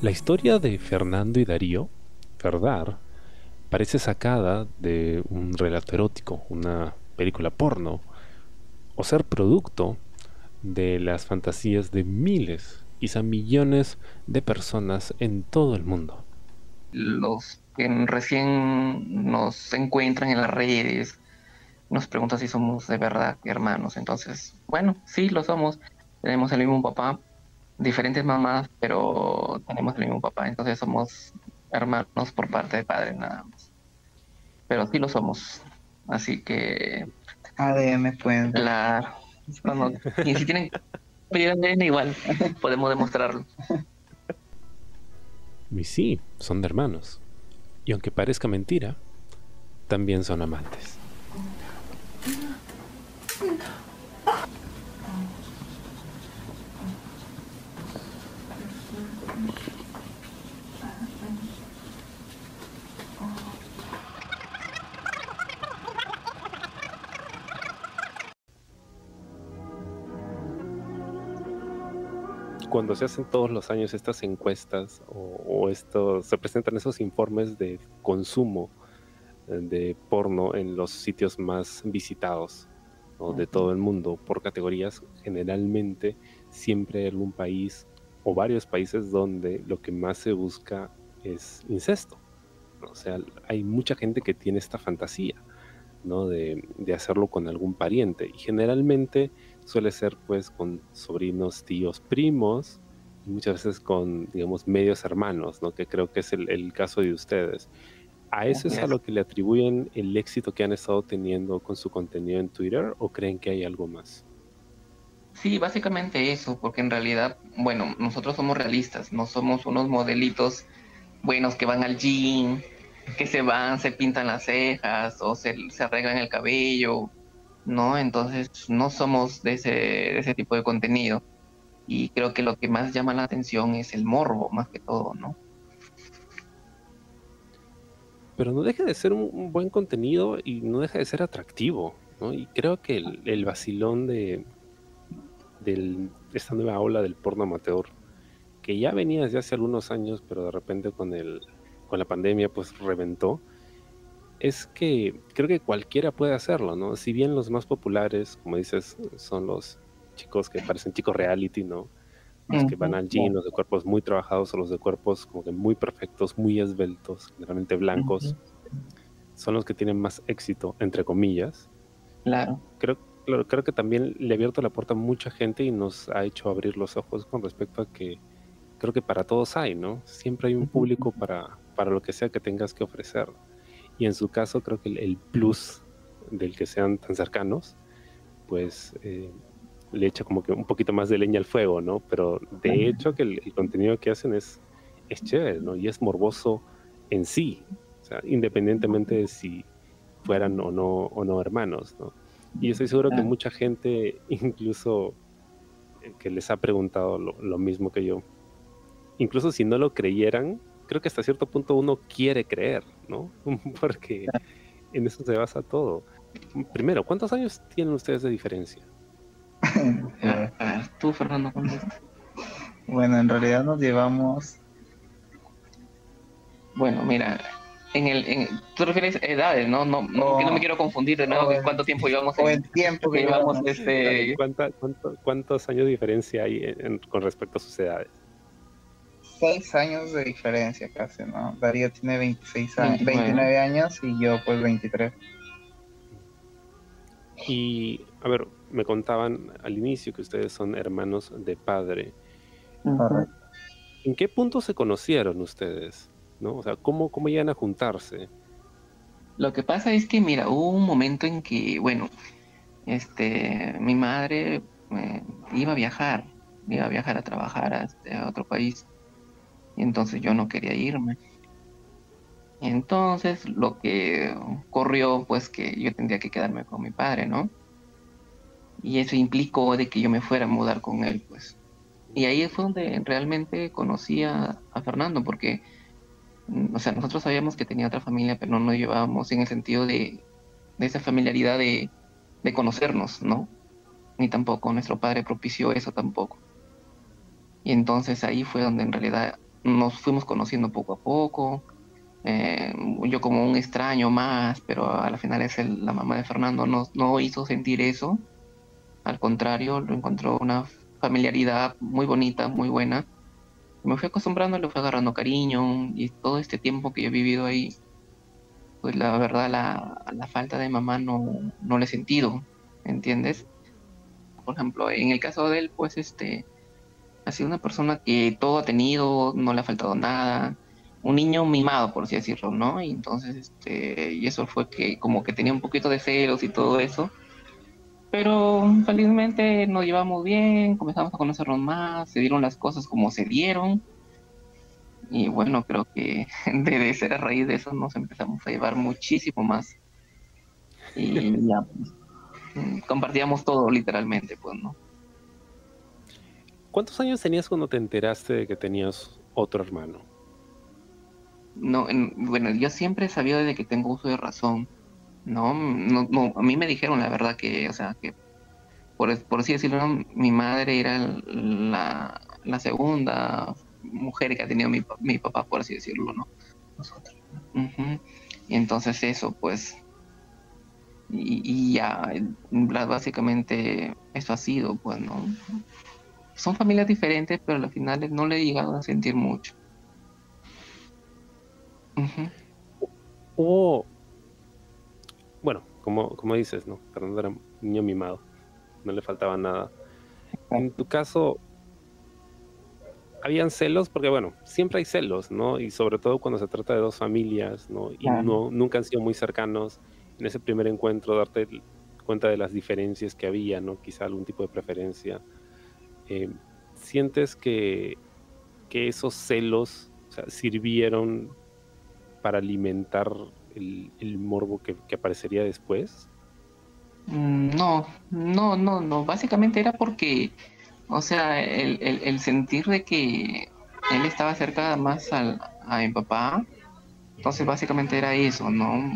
La historia de Fernando y Darío, Ferdar, parece sacada de un relato erótico, una película porno, o ser producto de las fantasías de miles, quizá millones de personas en todo el mundo. Los que recién nos encuentran en las redes nos preguntan si somos de verdad hermanos. Entonces, bueno, sí lo somos. Tenemos el mismo papá, diferentes mamás, pero tenemos el mismo papá. Entonces somos hermanos por parte de padre nada más. Pero sí lo somos. Así que... ADN pueden. Claro. y si tienen pedir ADN igual, podemos demostrarlo. Y sí, son de hermanos. Y aunque parezca mentira, también son amantes. Cuando se hacen todos los años estas encuestas o, esto, se presentan esos informes de consumo eh, de porno en los sitios más visitados de todo el mundo por categorías, generalmente siempre hay algún país o varios países donde lo que más se busca es incesto. O sea, hay mucha gente que tiene esta fantasía ¿no? de, de hacerlo con algún pariente y generalmente suele ser pues con sobrinos, tíos, primos, y muchas veces con, digamos, medios hermanos, ¿no? Que creo que es el, caso de ustedes. ¿A eso es a lo que le atribuyen el éxito que han estado teniendo con su contenido en Twitter o creen que hay algo más? Sí, básicamente eso, porque en realidad, bueno, nosotros somos realistas, no somos unos modelitos buenos que van al gym, que se van, se pintan las cejas o se, se arreglan el cabello ¿no? Entonces no somos de ese, ese tipo de contenido. Y creo que lo que más llama la atención es el morbo, más que todo, ¿no? Pero no deja de ser un, buen contenido y no deja de ser atractivo, ¿no? Y creo que el, el vacilón de, esta nueva ola del porno amateur, que ya venía desde hace algunos años, pero de repente con, el, con la pandemia pues reventó, es que creo que cualquiera puede hacerlo, ¿no? Si bien los más populares, como dices, son los chicos que parecen chicos reality, ¿no? Los que van al gym, los de cuerpos muy trabajados o los de cuerpos como que muy perfectos, muy esbeltos, generalmente blancos, son los que tienen más éxito, entre comillas. Claro. Creo, creo que también le ha abierto la puerta a mucha gente y nos ha hecho abrir los ojos con respecto a que creo que para todos hay, ¿no? Siempre hay un público para, para lo que sea que tengas que ofrecer. Y en su caso creo que el, plus del que sean tan cercanos, pues eh, le echa como que un poquito más de leña al fuego, ¿no? Pero de hecho que el, contenido que hacen es, es chévere, ¿no? Y es morboso en sí, o sea, independientemente de si fueran o no, o no hermanos, ¿no? Y estoy seguro que mucha gente, incluso eh, que les ha preguntado lo, lo mismo que yo, incluso si no lo creyeran, creo que hasta cierto punto uno quiere creer, ¿no? Porque en eso se basa todo. Primero, ¿cuántos años tienen ustedes de diferencia? Tú, Fernando, Bueno, en realidad nos llevamos. Bueno, mira, en el, en, tú refieres edades, ¿no? No, no, no me quiero confundir de nuevo cuánto tiempo llevamos. En, el tiempo que llevamos. Este... ¿Cuántos años de diferencia hay con respecto a sus edades? Seis años de diferencia casi, ¿no? Darío tiene 26 años, 29 años y yo pues 23. Y, a ver, me contaban al inicio que ustedes son hermanos de padre. ¿En qué punto se conocieron ustedes? ¿No? O sea, ¿cómo, ¿cómo llegan a juntarse? Lo que pasa es que, mira, hubo un momento en que, bueno, este, mi madre eh, iba a viajar, iba a viajar a trabajar a, este, a otro país. Entonces yo no quería irme. entonces lo que ocurrió, pues que yo tendría que quedarme con mi padre, ¿no? Y eso implicó de que yo me fuera a mudar con él, pues. Y ahí fue donde realmente conocí a, Fernando, porque, mm, o sea, nosotros sabíamos que tenía otra familia, pero no nos llevábamos en el sentido de, esa familiaridad de, de conocernos, ¿no? Ni tampoco nuestro padre propició eso tampoco. Y entonces ahí fue donde en realidad nos fuimos conociendo poco a poco. Eh, yo como un extraño más, pero a la final es la mamá de Fernando, no, no hizo sentir eso. Al contrario, lo encontró una familiaridad muy bonita, muy buena. Me fui acostumbrando, le fui agarrando cariño y todo este tiempo que he vivido ahí, pues la verdad la, la falta de mamá no, no le he sentido, ¿entiendes? Por ejemplo, en el caso de él, pues este, sido una persona que todo ha tenido, no le ha faltado nada, un niño mimado, por así decirlo, ¿no? Y entonces, este, y eso fue que como que tenía un poquito de celos y todo eso. Pero felizmente nos llevamos bien, comenzamos a conocernos más, se dieron las cosas como se dieron. Y bueno, creo que debe ser a raíz de eso nos empezamos a llevar muchísimo más. Y ya, pues, compartíamos todo literalmente, pues, ¿no? ¿Cuántos años tenías cuando te enteraste de que tenías otro hermano? No, bueno, yo siempre he sabido de que tengo uso de razón. No, no, a mí me dijeron la verdad que, o sea, que por, por así decirlo, mi madre era la, segunda mujer que ha tenido mi, mi, papá, por así decirlo, ¿no? Nosotros. Y entonces eso, pues, y, ya, básicamente eso ha sido, pues, ¿no? Son familias diferentes, pero al final no le he llegado a sentir mucho. O, bueno, como, como dices, ¿no? Fernando era un niño mimado, no le faltaba nada. En tu caso, habían celos, porque bueno, siempre hay celos, ¿no? Y sobre todo cuando se trata de dos familias, ¿no? Y no, nunca han sido muy cercanos. En ese primer encuentro, darte cuenta de las diferencias que había, ¿no? Quizá algún tipo de preferencia. Eh, ¿sientes que, que, esos celos sirvieron para alimentar el, morbo que, aparecería después? Mm, no, no, no, no. Básicamente era porque, o sea, el, sentir de que él estaba cerca más al, a mi papá, entonces básicamente era eso, ¿no?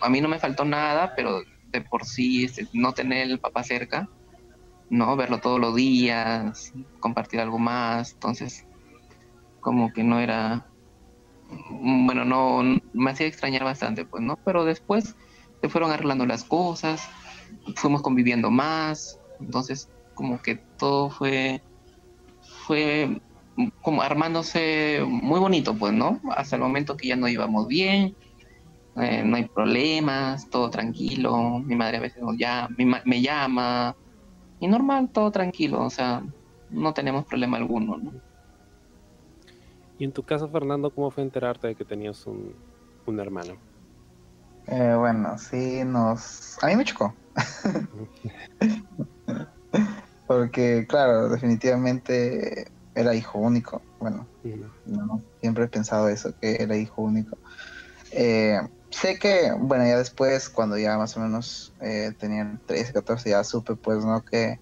A mí no me faltó nada, pero de por sí este, no tener el papá cerca, ¿no? Verlo todos los días, compartir algo más, entonces como que no era, bueno, no, me hacía extrañar bastante, pues, ¿no? Pero después se fueron arreglando las cosas, fuimos conviviendo más, entonces como que todo fue, fue como armándose muy bonito, pues, ¿no? Hasta el momento que ya no íbamos bien, eh, no hay problemas, todo tranquilo, mi madre a veces me llama, y normal, todo tranquilo, o sea, no tenemos problema alguno, ¿no? Y en tu caso, Fernando, ¿cómo fue enterarte de que tenías un, hermano? Eh, bueno, sí, nos... A mí me chocó. Porque, claro, definitivamente era hijo único. Bueno, siempre he pensado eso, que era hijo único. Eh, sé que, bueno, ya después, cuando ya más o menos eh, tenían 13, 14, ya supe, pues, ¿no? Que,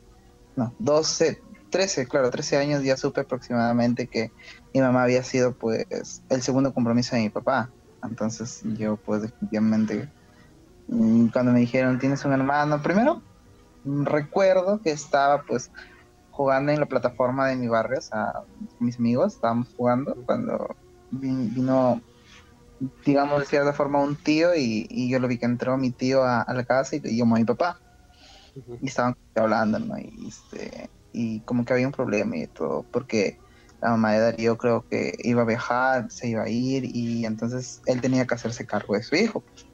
no, 12, 13, claro, 13 años ya supe aproximadamente que mi mamá había sido, pues, el segundo compromiso de mi papá. Entonces, yo, pues, definitivamente, mm, cuando me dijeron, tienes un hermano, primero, recuerdo que estaba, pues, jugando en la plataforma de mi barrio, o sea, mis amigos estábamos jugando cuando vino digamos, de cierta forma un tío y, yo lo vi que entró mi tío a, la casa y, yo a mi papá. Y estaban hablando, ¿no? Y, este, y como que había un problema y todo, porque la mamá de Darío creo que iba a viajar, se iba a ir y entonces él tenía que hacerse cargo de su hijo. Pues.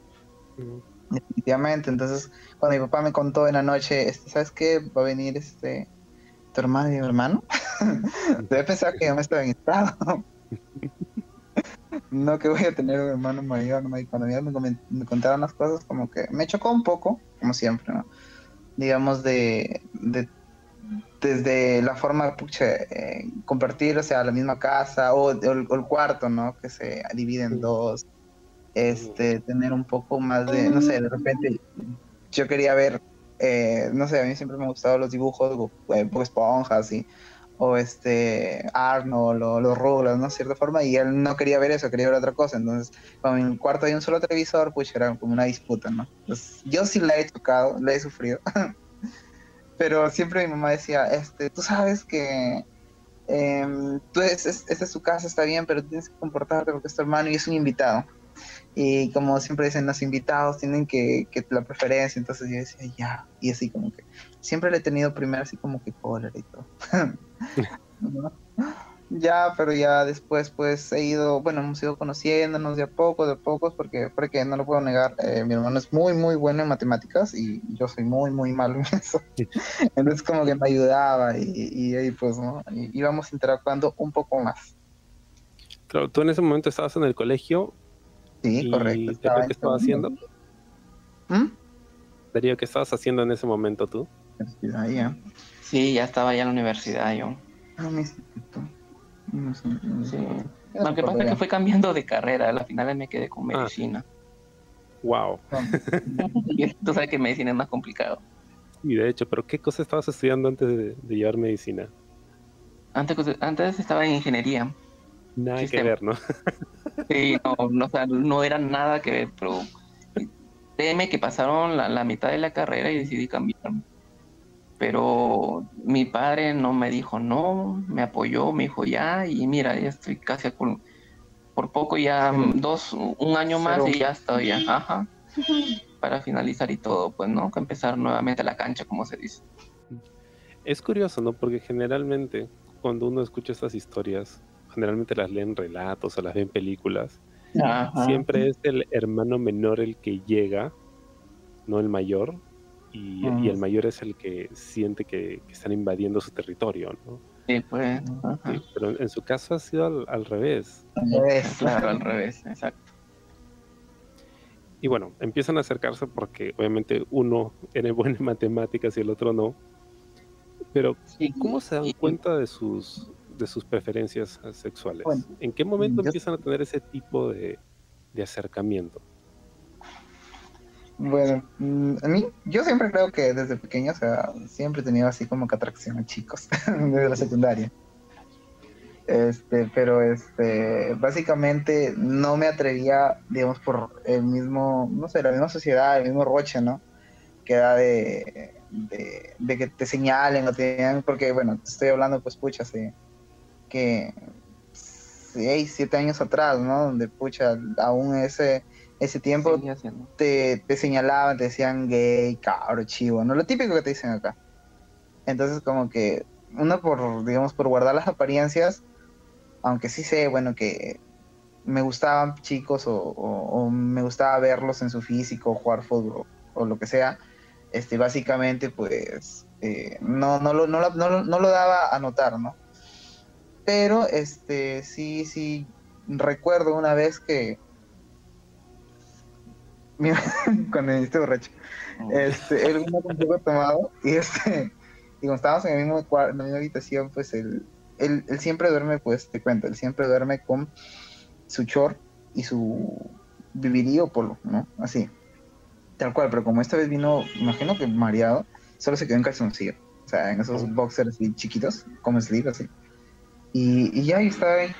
Definitivamente, entonces cuando mi papá me contó en la noche, este, ¿sabes qué? Va a venir este tu hermano y mi hermano. Debe pensar que yo me estaba en estado. no que voy a tener un hermano mayor, ¿no? y cuando me, me, contaron las cosas, como que me chocó un poco, como siempre, ¿no? Digamos, de, de desde la forma de eh, compartir, o sea, la misma casa o, el cuarto, ¿no? Que se divide en dos, este, tener un poco más de, no sé, de repente yo quería ver, eh, no sé, a mí siempre me han gustado los dibujos, eh, esponjas y o este Arnold o los Rugrats, ¿no? De cierta forma, y él no quería ver eso, quería ver otra cosa. Entonces, cuando en el cuarto hay un solo televisor, pues era como una disputa, ¿no? Entonces, yo sí la he tocado, la he sufrido. Pero siempre mi mamá decía, este, tú sabes que em, tú es, esta es su casa, está bien, pero tienes que comportarte porque es tu hermano y es un invitado. Y como siempre dicen, los invitados tienen que, que la preferencia, entonces yo decía, ya, y así como que siempre le he tenido primero así como que cólera y todo. Ya, pero ya después pues he ido, bueno, hemos ido conociéndonos de a poco, de a pocos, porque, porque no lo puedo negar, eh, mi hermano es muy, muy bueno en matemáticas y yo soy muy, muy malo en eso. Entonces como que me ayudaba y, y ahí pues, ¿no? Y íbamos interactuando un poco más. Claro, tú en ese momento estabas en el colegio. Sí, correcto. Estaba ¿Qué estabas haciendo? ¿Mm? Darío, ¿qué estabas haciendo en ese momento tú? Ya. Sí, ya estaba ya en la universidad yo. Ah, me Sí. Lo que pasa es que fue cambiando de carrera. Al final me quedé con ah. medicina. Wow. Tú sabes que medicina es más complicado. Y de hecho, ¿pero qué cosa estabas estudiando antes de, llevar medicina? Antes, antes estaba en ingeniería. Nada que ver, ¿no? sí, no, no, no era nada que ver, pero teme que pasaron la, la mitad de la carrera y decidí cambiarme pero mi padre no me dijo no, me apoyó, me dijo ya, y mira, ya estoy casi por, por poco, ya dos, un año más y ya estoy, ya, ajá, para finalizar y todo, pues, ¿no? Que empezar nuevamente la cancha, como se dice. Es curioso, ¿no? Porque generalmente cuando uno escucha estas historias, generalmente las leen relatos o las ven películas, siempre es el hermano menor el que llega, no el mayor, y, el mayor es el que siente que, están invadiendo su territorio, ¿no? Sí, pues. pero en su caso ha sido al, revés. Al revés, claro, al revés, exacto. Y bueno, empiezan a acercarse porque obviamente uno era bueno en matemáticas y el otro no. Pero, ¿cómo se dan cuenta de sus, de sus preferencias sexuales? ¿En qué momento empiezan a tener ese tipo de, de acercamiento? Bueno, mm, a mí, yo siempre creo que desde pequeño, o sea, siempre he tenido así como que atracción a chicos, desde la secundaria. Este, pero este, básicamente no me atrevía, digamos, por el mismo, no sé, la misma sociedad, el mismo roche, ¿no? Que da de, de, que te señalen o te porque, bueno, estoy hablando, pues, pucha, hace que seis, siete años atrás, ¿no? Donde, pucha, aún ese ese tiempo te, te, señalaban, te decían gay, cabro, chivo, ¿no? Lo típico que te dicen acá. Entonces, como que uno por, digamos, por guardar las apariencias, aunque sí sé, bueno, que me gustaban chicos o, me gustaba verlos en su físico, jugar fútbol o, lo que sea, este, básicamente, pues, eh, no, no, lo, no, no, no lo daba a notar, ¿no? Pero, este, sí, sí, recuerdo una vez que cuando viniste borracho. Este, él vino un poco tomado y este, y como estábamos en el mismo cuarto, en la misma habitación, pues él, él, él, siempre duerme, pues te cuento, él siempre duerme con su short y su vivirío polo, ¿no? Así. Tal cual, pero como esta vez vino, imagino que mareado, solo se quedó en calzoncillo. O sea, en esos boxers así chiquitos, como sleeve, así. Y, y ya ahí estaba ahí.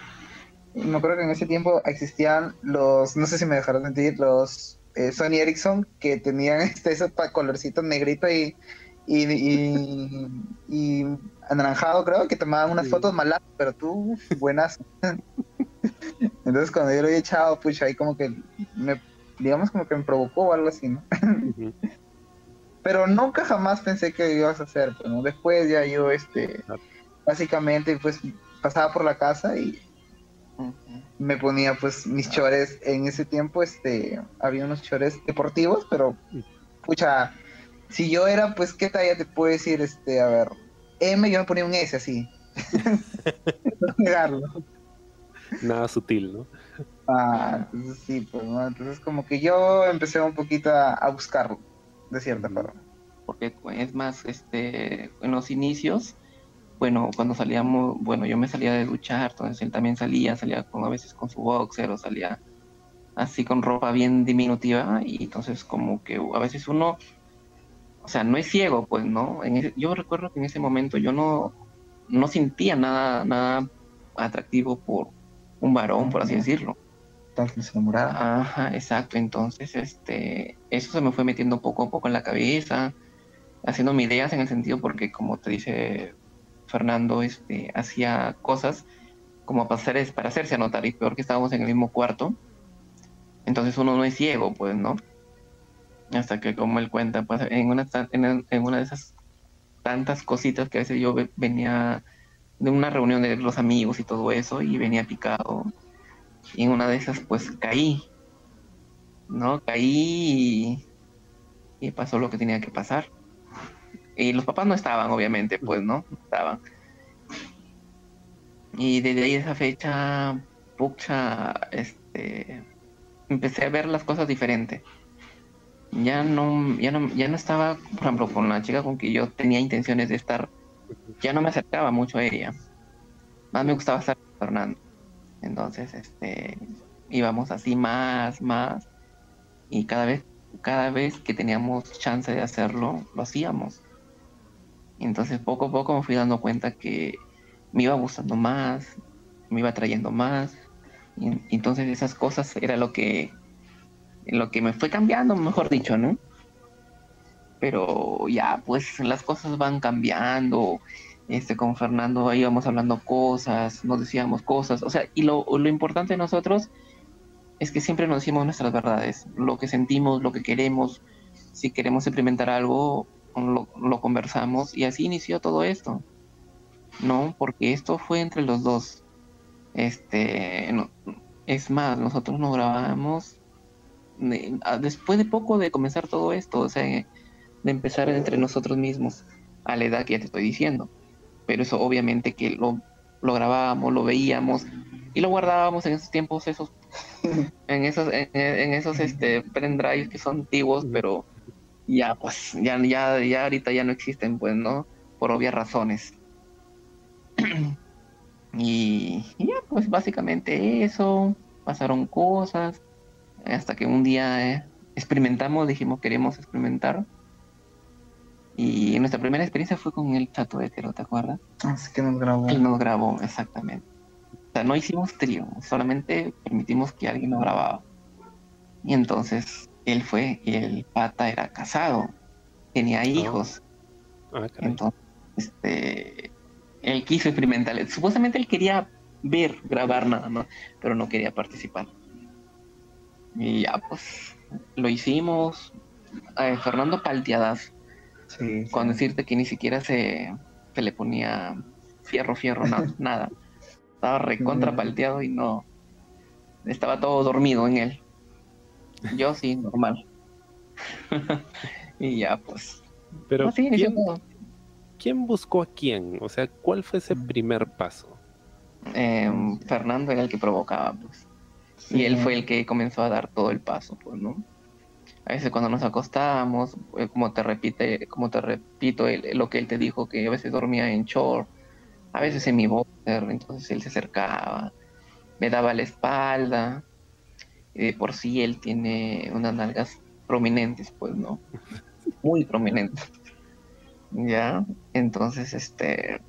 me acuerdo que en ese tiempo existían los, no sé si me dejarás mentir, los eh, Sony Ericsson que tenían este ese colorcito negrito y, y, y, anaranjado, creo, que tomaban unas fotos malas, pero tú, buenas. Entonces, cuando yo lo he echado, pues ahí como que me, digamos, como que me provocó o algo así, ¿no? pero nunca jamás pensé que ibas a hacer, pero pues, después ya yo, este, básicamente, pues pasaba por la casa y me ponía pues mis chores. En ese tiempo este había unos chores deportivos pero pucha si yo era pues qué talla te puedo decir este a ver M yo me ponía un S así. Nada sutil no ah entonces sí pues ¿no? entonces como que yo empecé un poquito a, buscarlo de cierta forma. Porque es más este en los inicios bueno, cuando salíamos, bueno, yo me salía de duchar, entonces él también salía, salía con, a veces con su boxer o salía así con ropa bien diminutiva y entonces como que a veces uno, o sea, no es ciego, pues, ¿no? yo recuerdo que en ese momento yo no, no sentía nada, nada atractivo por un varón, por así decirlo. Tal que se enamorara. Ajá, exacto. Entonces, este, eso se me fue metiendo poco a poco en la cabeza, haciéndome ideas en el sentido porque, como te dice Fernando este, hacía cosas como hacer, para hacerse anotar, y peor que estábamos en el mismo cuarto. Entonces uno no es ciego, pues, ¿no? Hasta que, como él cuenta, pues en una, en, una de esas tantas cositas que a veces yo venía de una reunión de los amigos y todo eso, y venía picado. Y en una de esas, pues caí. ¿No? Caí y pasó lo que tenía que pasar. Y los papás no estaban, obviamente, pues, ¿no? estaban. Y desde ahí esa fecha, pucha, este, empecé a ver las cosas diferentes. Ya no, ya no, ya no estaba, por ejemplo, con la chica con que yo tenía intenciones de estar, ya no me acercaba mucho a ella. Más me gustaba estar con Fernando. Entonces, este, íbamos así más, más, y cada vez, cada vez que teníamos chance de hacerlo, lo hacíamos. Entonces, poco a poco me fui dando cuenta que me iba gustando más, me iba trayendo más. Entonces esas cosas era lo que, lo que me fue cambiando, mejor dicho, ¿no? Pero ya, pues las cosas van cambiando. Este, con Fernando íbamos hablando cosas, nos decíamos cosas, o sea, y lo, lo importante de nosotros es que siempre nos decimos nuestras verdades, lo que sentimos, lo que queremos, si queremos implementar algo, lo, lo conversamos y así inició todo esto. No, porque esto fue entre los dos. Este, es más, nosotros nos grabamos después de poco de comenzar todo esto, o sea, de empezar entre nosotros mismos, a la edad que ya te estoy diciendo. Pero eso obviamente que lo, lo grabábamos, lo veíamos y lo guardábamos en esos tiempos, esos, en esos, en, esos este pendrives que son antiguos, pero ya pues, ya, ya, ya ahorita ya no existen, pues, ¿no? Por obvias razones. y, ya, pues básicamente eso, pasaron cosas, hasta que un día eh, experimentamos, dijimos queremos experimentar. Y nuestra primera experiencia fue con el chato hetero, ¿te acuerdas? Así que nos grabó. Él nos grabó, exactamente. O sea, no hicimos trío, solamente permitimos que alguien nos grababa. Y entonces él fue, y el pata era casado, tenía ah. hijos. Ah, entonces, este, él quiso experimentar. Supuestamente él quería ver, grabar nada más, pero no quería participar. Y ya, pues, lo hicimos. Eh, Fernando palteadas. Sí, Con decirte que ni siquiera se, se le ponía fierro, fierro, nada. Estaba recontra palteado y no. Estaba todo dormido en él. Yo sí, normal. y ya, pues. Pero, ¿quién buscó a quién? O sea, ¿cuál fue ese primer paso? Em, Fernando era el que provocaba, pues. Y él fue el que comenzó a dar todo el paso, pues, ¿no? A veces cuando nos acostábamos, eh, como te repite, como te repito, lo que él te dijo, que a veces dormía en short, a veces en mi boxer, entonces él se acercaba, me daba la espalda, y de por sí él tiene unas nalgas prominentes, pues, ¿no? Muy prominentes. Ya, entonces, este,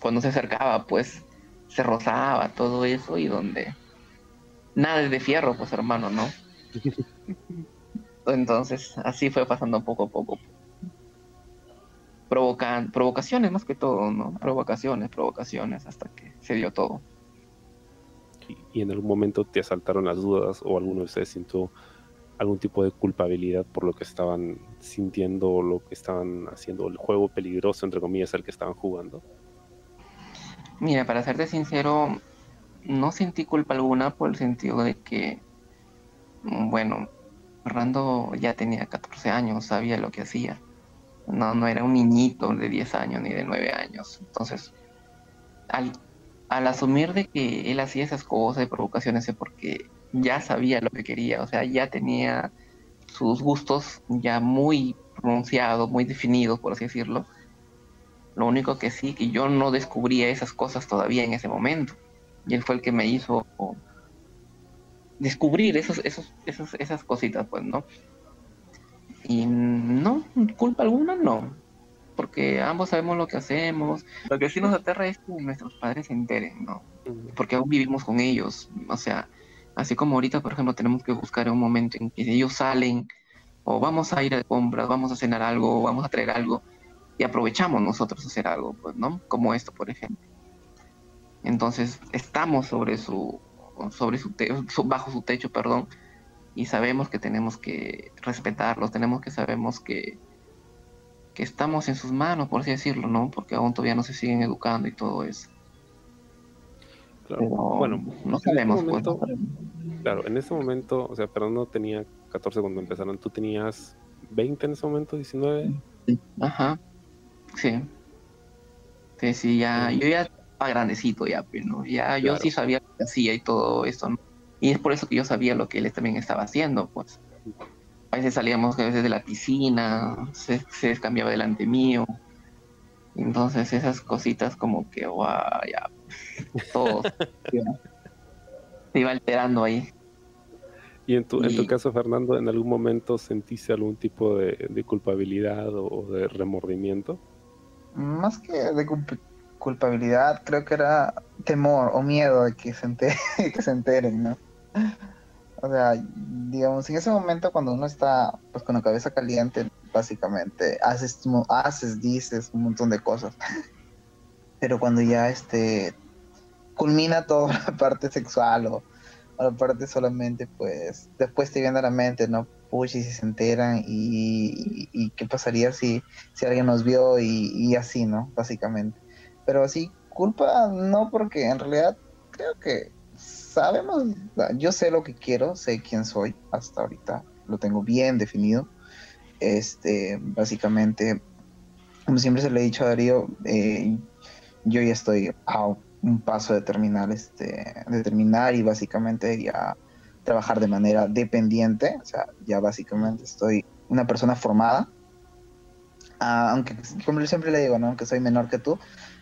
cuando se acercaba, pues, se rozaba todo eso y donde nada es de fierro, pues, hermano, ¿no? Entonces, así fue pasando poco a poco. Provocan, provocaciones más que todo, ¿no? Provocaciones, provocaciones, hasta que se dio todo. Y en algún momento te asaltaron las dudas o alguno de ustedes sintió algún tipo de culpabilidad por lo que estaban sintiendo o lo que estaban haciendo, el juego peligroso, entre comillas, el que estaban jugando? Mira, para serte sincero, no sentí culpa alguna por el sentido de que, bueno, Fernando ya tenía 14 años, sabía lo que hacía. No, no era un niñito de 10 años ni de 9 años. Entonces, al, al asumir de que él hacía esas cosas de provocaciones es porque ya sabía lo que quería, o sea, ya tenía sus gustos ya muy pronunciados, muy definidos, por así decirlo. Lo único que sí, que yo no descubría esas cosas todavía en ese momento. Y él fue el que me hizo descubrir esos, esos, esos, esas cositas, pues, ¿no? Y no, culpa alguna no, porque ambos sabemos lo que hacemos. Lo que sí nos aterra es que nuestros padres se enteren, ¿no? Porque aún vivimos con ellos, o sea, Así como ahorita, por ejemplo, tenemos que buscar un momento en que ellos salen o vamos a ir a compras, vamos a cenar algo, o vamos a traer algo. y aprovechamos nosotros hacer algo, pues, ¿no? Como esto, por ejemplo. Entonces, estamos sobre su, sobre su, bajo su techo, perdón, y sabemos que tenemos que respetarlos, tenemos que sabemos que, que estamos en sus manos, por así decirlo, ¿no? Porque aún todavía no se siguen educando y todo eso. Claro. bueno, no este sabemos, pues, Claro, en ese momento, o sea, Fernando tenía 14 cuando empezaron, ¿tú tenías 20 en ese momento, 19? Ajá, sí. Sí, sí, ya, yo ya estaba grandecito ya, pero pues, ¿no? Ya, yo sí sabía lo que hacía y todo eso, ¿no? Y es por eso que yo sabía lo que él también estaba haciendo, pues. A veces salíamos a veces de la piscina, se, se cambiaba delante mío. Entonces esas cositas como que, guau, ya, todo se iba alterando ahí. ¿Y en tu, en tu caso, Fernando, en algún momento sentiste algún tipo de, culpabilidad o, de remordimiento? Más que de culpabilidad, creo que era temor o miedo de que se, que se enteren, ¿no? O sea, digamos, en ese momento cuando uno está pues con la cabeza caliente, básicamente, haces, haces, dices un montón de cosas. Pero cuando ya este culmina toda la parte sexual o, la parte solamente, pues después te viene a la mente, ¿no? Pucha, y si se enteran y, qué pasaría si, si alguien nos vio y, y así, ¿no? Básicamente. Pero así, culpa no, porque en realidad creo que sabemos, yo sé lo que quiero, sé quién soy hasta ahorita, lo tengo bien definido. Este, básicamente, como siempre se le he dicho a Darío, eh, yo ya estoy a un paso de terminar, este, de terminar y básicamente ya trabajar de manera dependiente, o sea, ya básicamente estoy una persona formada, ah, aunque como siempre le digo, ¿no? aunque soy menor que tú,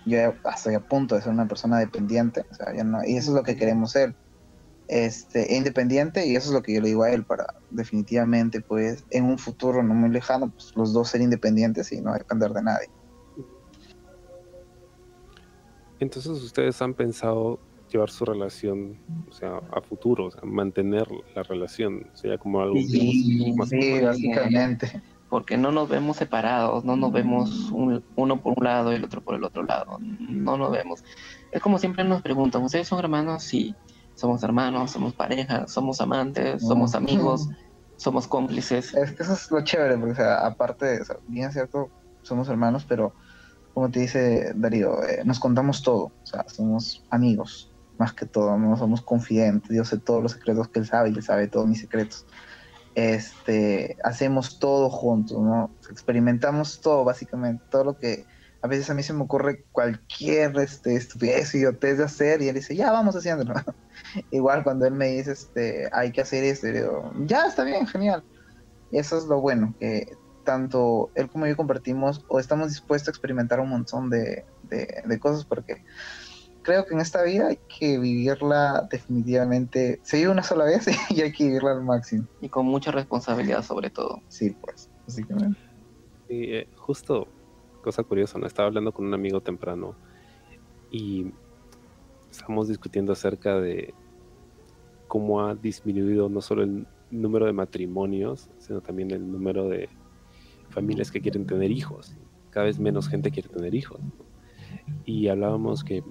yo estoy a punto de ser una persona dependiente, o sea, ya no, y eso es lo que queremos ser, este, independiente, y eso es lo que yo le digo a él, para definitivamente, pues, en un futuro no muy lejano, pues, los dos ser independientes y no depender de nadie. Entonces, ¿ustedes han pensado llevar su relación, o sea, a futuro, o sea, mantener la relación, o sea, como algo sí, más sí, básicamente porque no nos vemos separados, no nos vemos uno por un lado y el otro por el otro lado, no nos vemos. Es como siempre nos preguntan, ¿ustedes son hermanos? Sí, somos hermanos, somos pareja, somos amantes, somos amigos, somos cómplices. Es que eso es lo chévere, porque o sea, aparte, bien cierto, somos hermanos, pero como te dice Darío, eh, nos contamos todo, o sea, somos amigos, más que todo, no somos confidentes, yo sé todos los secretos que él sabe y él sabe todos mis secretos este, hacemos todo juntos, ¿no? Experimentamos todo, básicamente, todo lo que a veces a mí se me ocurre cualquier este, estupidez, idiotez de hacer, y él dice, ya vamos haciéndolo. Igual cuando él me dice, este, hay que hacer esto, ya está bien, genial. Eso es lo bueno, que tanto él como yo compartimos o estamos dispuestos a experimentar un montón de cosas, porque creo que en esta vida hay que vivirla definitivamente. Se vive una sola vez y hay que vivirla al máximo. Y con mucha responsabilidad sobre todo. Sí, pues, básicamente. Sí, eh, justo, cosa curiosa, ¿no? Estaba hablando con un amigo temprano y estamos discutiendo acerca de cómo ha disminuido no solo el número de matrimonios, sino también el número de familias que quieren tener hijos. Cada vez menos gente quiere tener hijos. Y hablábamos que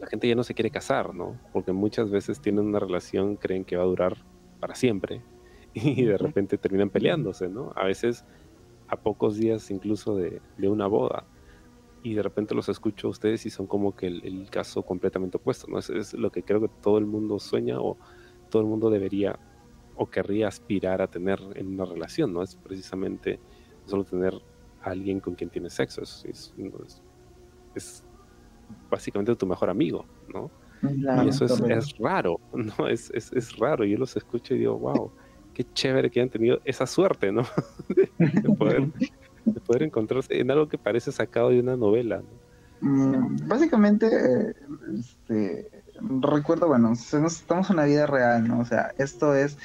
la gente ya no se quiere casar, ¿no? Porque muchas veces tienen una relación, creen que va a durar para siempre y de repente terminan peleándose, ¿no? A veces a pocos días incluso de, una boda y de repente los escucho a ustedes y son como que el, caso completamente opuesto, ¿no? Es, es, lo que creo que todo el mundo sueña o todo el mundo debería o querría aspirar a tener en una relación, ¿no? Es precisamente solo tener a alguien con quien tienes sexo, es, es, es básicamente tu mejor amigo, ¿no? y eso es, raro, ¿no? Es, es, raro. Yo los escucho y digo, wow, qué chévere que hayan tenido esa suerte, ¿no? de, poder, encontrarse en algo que parece sacado de una novela, mm, Básicamente, este, recuerdo, bueno, estamos en una vida real, ¿no? O sea, esto es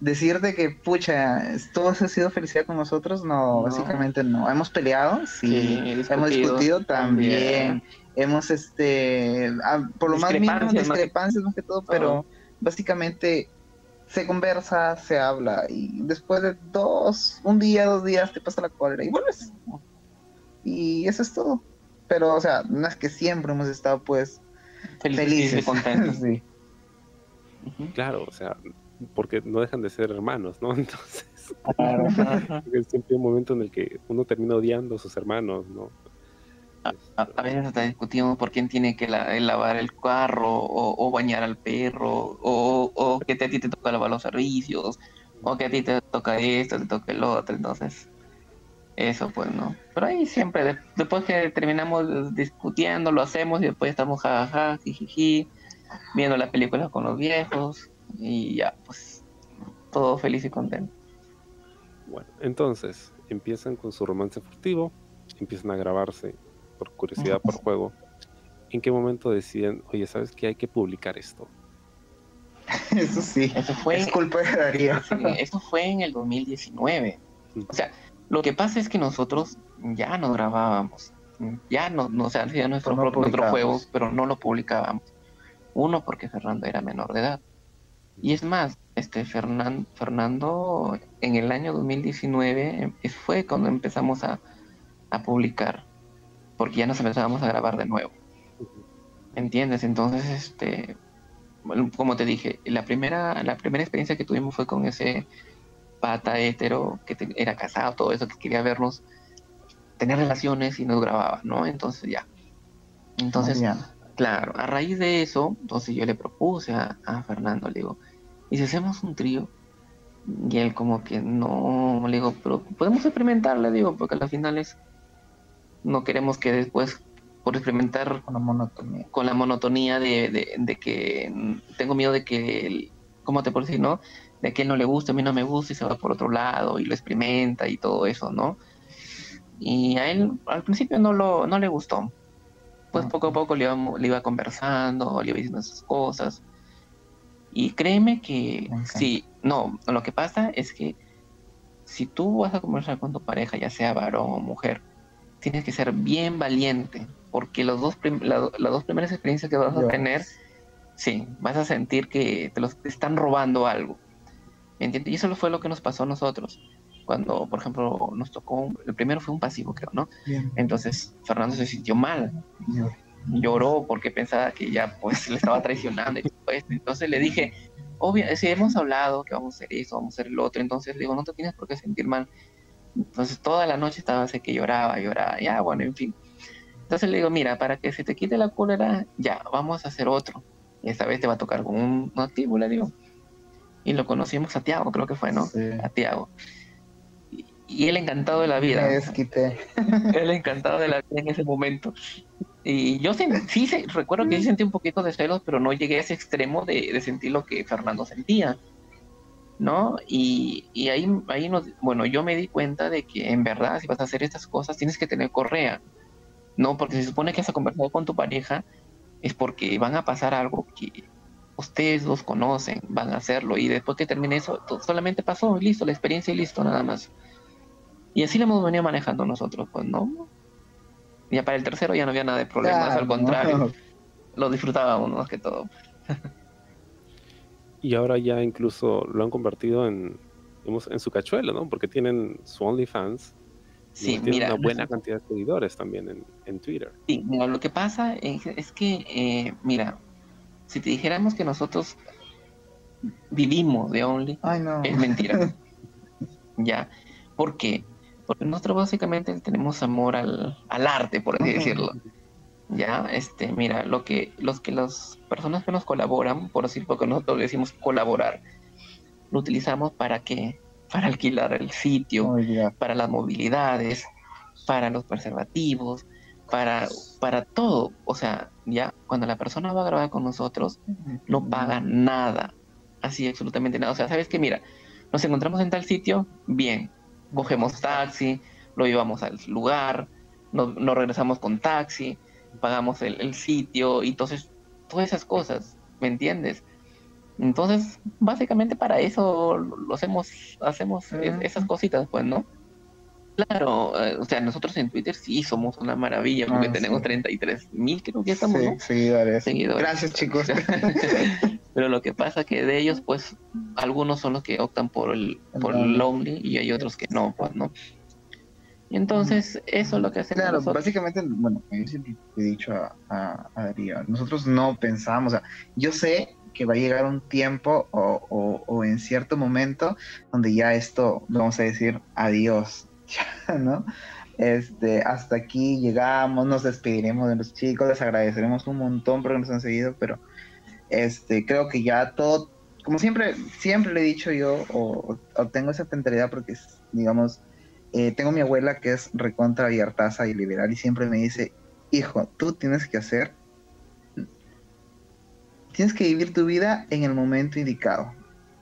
decirte que, pucha, todo ha sido felicidad con nosotros, no, básicamente no. Hemos peleado, sí, hemos discutido también hemos, este, ah, por lo más mínimo, discrepancias más que todo, pero básicamente se conversa, se habla y después de dos, un día, dos días te pasa la cólera y vuelves. y eso es todo. Pero, o sea, no es que siempre hemos estado, pues, felices, contentos. sí. Claro, o sea, porque no dejan de ser hermanos, ¿no? Entonces, es siempre un momento en el que uno termina odiando a sus hermanos, ¿no? A, veces hasta discutimos por quién tiene que lavar el carro o, bañar al perro o, que a ti te toca lavar los servicios o que a ti te toca esto, te toca el otro, entonces eso pues no. Pero ahí siempre, después que terminamos discutiendo, lo hacemos y después estamos jajaja, jijiji, viendo las películas con los viejos y ya pues todo feliz y contento. Bueno, entonces empiezan con su romance furtivo, empiezan a grabarse por curiosidad, por juego. ¿En qué momento deciden, oye, ¿sabes qué? Hay que publicar esto. Eso sí, eso fue, es culpa de Darío. Eso fue en el 2019. O sea, lo que pasa es que nosotros ya no grabábamos, ya no, no o sea, hacía nuestro, nuestro juego, pero no lo publicábamos. Uno, porque Fernando era menor de edad. Y es más, este Fernando en el año 2019 eh, fue cuando empezamos a, a publicar, porque ya nos empezábamos a grabar de nuevo. ¿Entiendes? Entonces, este, como te dije, la primera, la primera experiencia que tuvimos fue con ese pata hetero que era casado, todo eso, que quería vernos tener relaciones y nos grababa, ¿no? Entonces ya. Entonces, claro, a raíz de eso, entonces yo le propuse a, a Fernando, le digo, ¿y si hacemos un trío? Y él como que no, le digo, pero podemos experimentar, le digo, porque al final es, no queremos que después, por experimentar con la monotonía, con la monotonía de, de, que tengo miedo de que, ¿cómo te puedo decir, no? De que él no le guste, a mí no me gusta y se va por otro lado y lo experimenta y todo eso, ¿no? Y a él al principio no, lo, no le gustó. Pues poco a poco le iba, le iba conversando, le iba diciendo esas cosas y créeme que sí, no, lo que pasa es que si tú vas a conversar con tu pareja, ya sea varón o mujer, tienes que ser bien valiente, porque los dos las dos primeras experiencias que vas a tener, sí, vas a sentir que te los están robando algo. ¿Entiendes? Y eso fue lo que nos pasó a nosotros. Cuando, por ejemplo, nos tocó, el primero fue un pasivo, creo, ¿no? Entonces, Fernando se sintió mal lloró porque pensaba que ya pues le estaba traicionando y todo esto. Entonces le dije, obvio, si hemos hablado que vamos a hacer eso, vamos a hacer el otro, entonces le digo, no te tienes por qué sentir mal. Entonces toda la noche estaba así que lloraba, lloraba, ya bueno, en fin. Entonces le digo, mira, para que se te quite la cólera, ya, vamos a hacer otro. Y esta vez te va a tocar con un activo, le digo. Y lo conocimos a Tiago, creo que fue, ¿no? A Tiago. Y, él encantado de la vida. él encantado de la vida en ese momento. Y yo sí, sí recuerdo que sí sentí un poquito de celos, pero no llegué a ese extremo de, sentir lo que Fernando sentía. ¿No? Y, y ahí, ahí nos, bueno, yo me di cuenta de que en verdad, si vas a hacer estas cosas, tienes que tener correa. ¿No? Porque se supone que has conversado con tu pareja, es porque van a pasar algo que ustedes dos conocen, van a hacerlo. Y después que termine eso, solamente pasó, listo, la experiencia y listo, nada más. Y así lo hemos venido manejando nosotros, pues, ¿no? Ya para el tercero ya no había nada de problemas, al contrario. Lo disfrutábamos más que todo. y ahora ya incluso lo han convertido en, en su cachuelo, ¿no? Porque tienen su OnlyFans. Sí, tienen una buena cantidad de seguidores también en, Twitter. Sí, lo que pasa es, que, eh, mira, si te dijéramos que nosotros vivimos de Only, es mentira. ya. ¿Por qué? Porque nosotros básicamente tenemos amor al, arte, por así decirlo. Ya, este, mira, lo que, los que las personas que nos colaboran, por decir porque nosotros decimos colaborar, lo utilizamos para que, para alquilar el sitio, oh, para las movilidades, para los preservativos, para, para todo. O sea, ya cuando la persona va a grabar con nosotros, no paga nada. Así, absolutamente nada. O sea, sabes que, mira, nos encontramos en tal sitio, bien, cogemos taxi, lo llevamos al lugar, nos, regresamos con taxi, pagamos el, sitio y entonces todas esas cosas, ¿me entiendes? Entonces, básicamente para eso lo hacemos, hacemos esas cositas, pues, ¿no? Claro, eh, o sea, nosotros en Twitter sí somos una maravilla porque ah, tenemos 33 mil, creo que estamos, seguidores. Gracias, chicos. Pero lo que pasa que de ellos, pues, algunos son los que optan por el, por el Lonely y hay otros que no, pues, ¿no? Entonces, eso es lo que hacemos. Claro, básicamente, bueno, yo siempre he dicho a, a, Darío, nosotros no pensamos, o sea, yo sé que va a llegar un tiempo o, o, en cierto momento donde ya esto, vamos a decir, adiós, ¿no? Este, hasta aquí llegamos, nos despediremos de los chicos, les agradeceremos un montón por que nos han seguido, pero este, creo que ya todo, como siempre, siempre le he dicho yo, o, tengo esa mentalidad porque, digamos, eh, tengo mi abuela que es recontra abiertaza y liberal y siempre me dice, hijo, tú tienes que hacer, tienes que vivir tu vida en el momento indicado.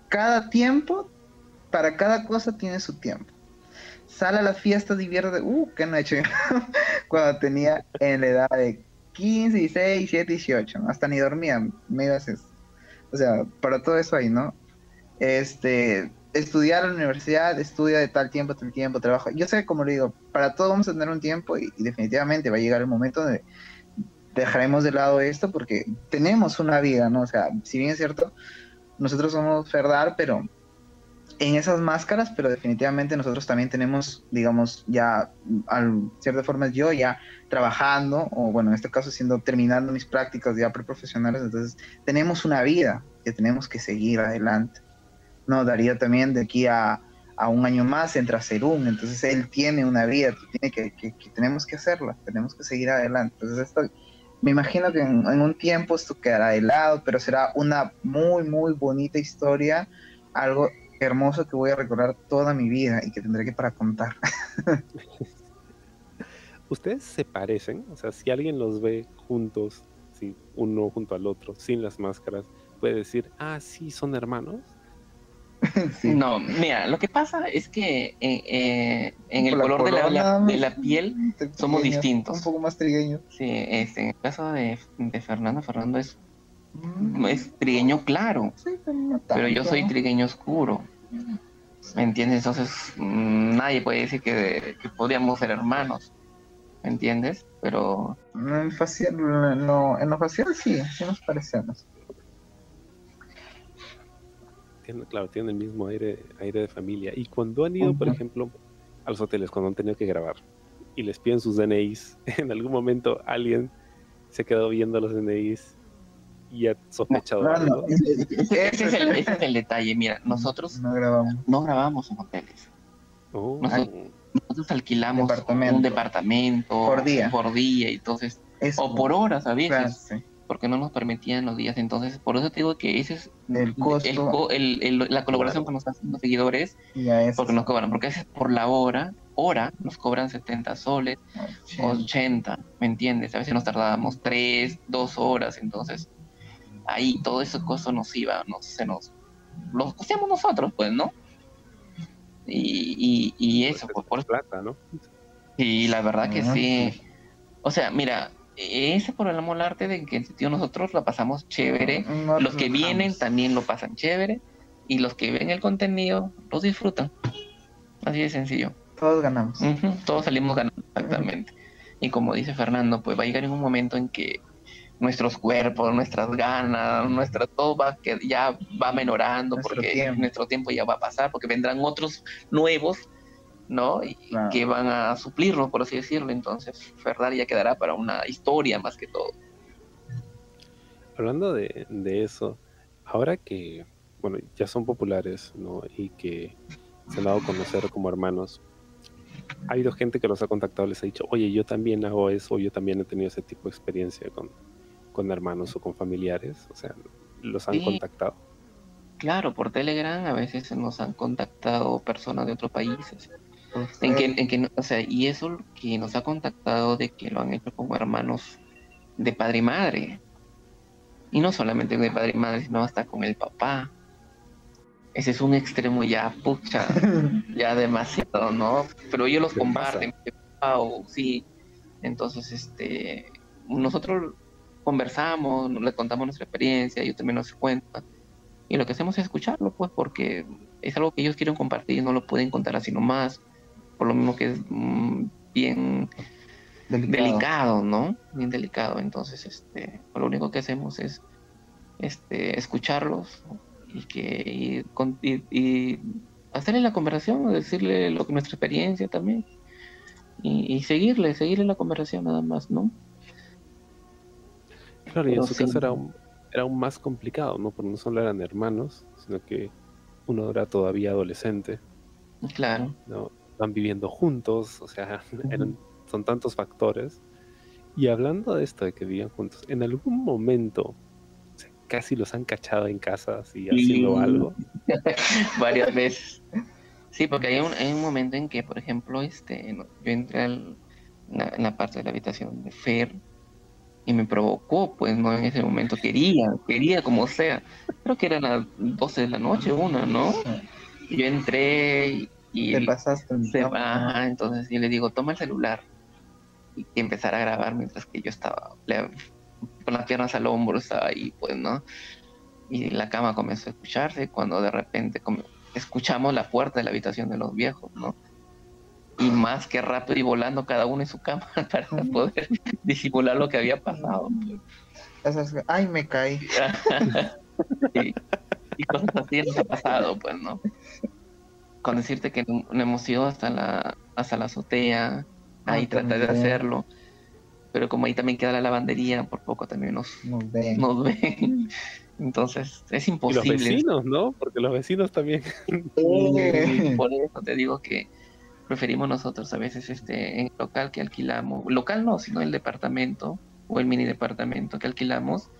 Cada tiempo, para cada cosa tiene su tiempo. Sale a la fiesta, divierte, uh, qué noche, cuando tenía en la edad de 15, 16, 17, 18, hasta ni dormía, me iba a. O sea, para todo eso ahí, ¿no? Este, estudiar en la universidad, estudia de tal tiempo, tal tiempo, trabajo. Yo sé, como le digo, para todo vamos a tener un tiempo y, definitivamente va a llegar el momento donde dejaremos de lado esto porque tenemos una vida, ¿no? O sea, si bien es cierto, nosotros somos Ferdar, pero en esas máscaras, pero definitivamente nosotros también tenemos, digamos, ya, al cierta forma, yo ya trabajando, o bueno, en este caso siendo terminando mis prácticas ya preprofesionales, entonces tenemos una vida que tenemos que seguir adelante. No, Darío también de aquí a, a un año más entra Serum, entonces él tiene una vida, tiene que, que, tenemos que hacerla, tenemos que seguir adelante. Entonces esto, me imagino que en, un tiempo esto quedará de lado, pero será una muy, muy bonita historia, algo hermoso que voy a recordar toda mi vida y que tendré que para contar. ¿Ustedes se parecen? O sea, si alguien los ve juntos, si uno junto al otro, sin las máscaras, puede decir, ah, sí, son hermanos. No, mira, lo que pasa es que eh, eh, en el color de la, de la, piel somos distintos. Un poco más trigueño. Sí, este, en el caso de, de Fernando, Fernando es, mm. es trigueño claro, pero, yo soy trigueño oscuro. ¿Me entiendes? Entonces mm, nadie puede decir que, que podríamos ser hermanos. ¿Me entiendes? Pero... En, facial, no, en lo facial sí, sí nos parecemos claro, tienen el mismo aire, aire de familia. Y cuando han ido, por ejemplo, a los hoteles, cuando han tenido que grabar y les piden sus DNIs, en algún momento alguien se ha quedado viendo los DNIs y ha sospechado. Ese, es el, detalle. Mira, nosotros no grabamos, no grabamos en hoteles. Oh. Nosotros, alquilamos un departamento por día, por día y entonces, o por horas a veces porque no nos permitían los días. Entonces, por eso te digo que ese es el costo, la colaboración con los seguidores, porque nos cobran, porque es por la hora, hora nos cobran 70 soles, 80. ¿me entiendes? A veces nos tardábamos 3, 2 horas, entonces ahí todo ese costo nos iba, nos, se nos, lo costeamos nosotros, pues, ¿no? Y, y, eso, pues, por plata, ¿no? Y la verdad que sí. O sea, mira, ese por el amor al arte de que en sentido nosotros lo pasamos chévere, los que vienen también lo pasan chévere y los que ven el contenido los disfrutan. Así de sencillo. Todos ganamos. todos salimos ganando, exactamente. Y como dice Fernando, pues va a llegar en un momento en que nuestros cuerpos, nuestras ganas, nuestra todo va que ya va menorando porque nuestro tiempo ya va a pasar, porque vendrán otros nuevos ¿no? Y que van a suplirlo, por así decirlo. Entonces, Ferrari ya quedará para una historia más que todo. Hablando de, eso, ahora que, bueno, ya son populares, ¿no? Y que se han dado a conocer como hermanos, ha habido gente que los ha contactado, les ha dicho, oye, yo también hago eso, yo también he tenido ese tipo de experiencia con, con hermanos o con familiares, o sea, los han contactado. Claro, por Telegram a veces nos han contactado personas de otros países en que, en que, o sea, y eso que nos ha contactado de que lo han hecho como hermanos de padre y madre. Y no solamente de padre y madre, sino hasta con el papá. Ese es un extremo ya, pucha, ya demasiado, ¿no? Pero ellos los comparten, o sí. Entonces, este, nosotros conversamos, le contamos nuestra experiencia, ellos también nos cuentan. Y lo que hacemos es escucharlo, pues, porque es algo que ellos quieren compartir, no lo pueden contar así nomás por lo mismo que es mm, bien delicado. ¿no? Bien delicado. Entonces, este, lo único que hacemos es este, escucharlos y que y, hacerle la conversación, decirle lo que nuestra experiencia también. y, seguirle, seguirle la conversación nada más, ¿no? Claro, y en su caso era aún, era más complicado, ¿no? Porque no solo eran hermanos, sino que uno era todavía adolescente. Claro. ¿no? Van viviendo juntos, o sea, son tantos factores. Y hablando de esto de que vivían juntos, ¿en algún momento casi los han cachado en casa así haciendo algo? Varias veces. Sí, porque hay un, hay un momento en que, por ejemplo, este, yo entré en la parte de la habitación de Fer y me provocó, pues, ¿no? En ese momento quería, quería como sea. Creo que eran las 12 de la noche, una, ¿no? Yo entré y... Te pasaste. Se va, entonces yo le digo, toma el celular y empezar a grabar mientras que yo estaba con las piernas al hombro, estaba ahí, pues, ¿no? Y la cama comenzó a escucharse cuando de repente escuchamos la puerta de la habitación de los viejos, ¿no? Y más que rápido y volando cada uno en su cama para poder disimular lo que había pasado. Ay, me caí. y, cosas así nos ha pasado, pues, ¿no? Con decirte que no, hemos ido hasta la, hasta la azotea, ahí tratar de hacerlo. Pero como ahí también queda la lavandería, por poco también nos, Nos ven. Entonces, es imposible. los vecinos, ¿no? Porque los vecinos también. por eso te digo que preferimos nosotros a veces este en local que alquilamos, local no, sino el departamento o el mini departamento que alquilamos,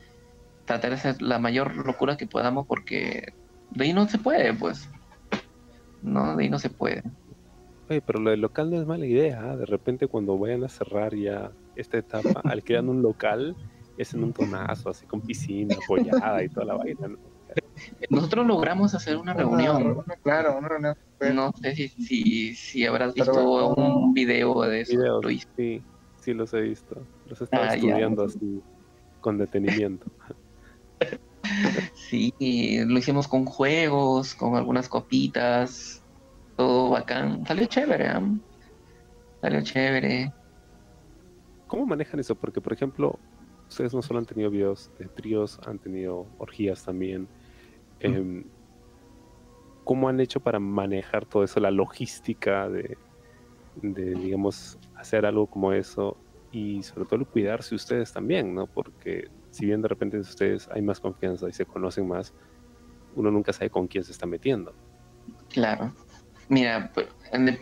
tratar de hacer la mayor locura que podamos porque de ahí no se puede, pues. No, de ahí no se puede. Oye, pero lo del local no es mala idea. ¿ah? De repente cuando vayan a cerrar ya esta etapa, alquilan un local es en un tonazo, así con piscina, apoyada y toda la vaina, Nosotros logramos hacer una reunión. claro, una reunión. No sé si, si, si habrás visto un video de eso. sí, sí los he visto. Los he estado ah, estudiando así, con detenimiento. Sí, lo hicimos con juegos, con algunas copitas, todo bacán. Salió chévere, ¿eh? Salió chévere. ¿Cómo manejan eso? Porque, por ejemplo, ustedes no solo han tenido videos de tríos, han tenido orgías también. Em, ¿Cómo han hecho para manejar todo eso, la logística de, digamos, hacer algo como eso? Y sobre todo cuidarse ustedes también, ¿no? Porque si bien de repente ustedes hay más confianza y se conocen más, uno nunca sabe con quién se está metiendo. Claro. Mira,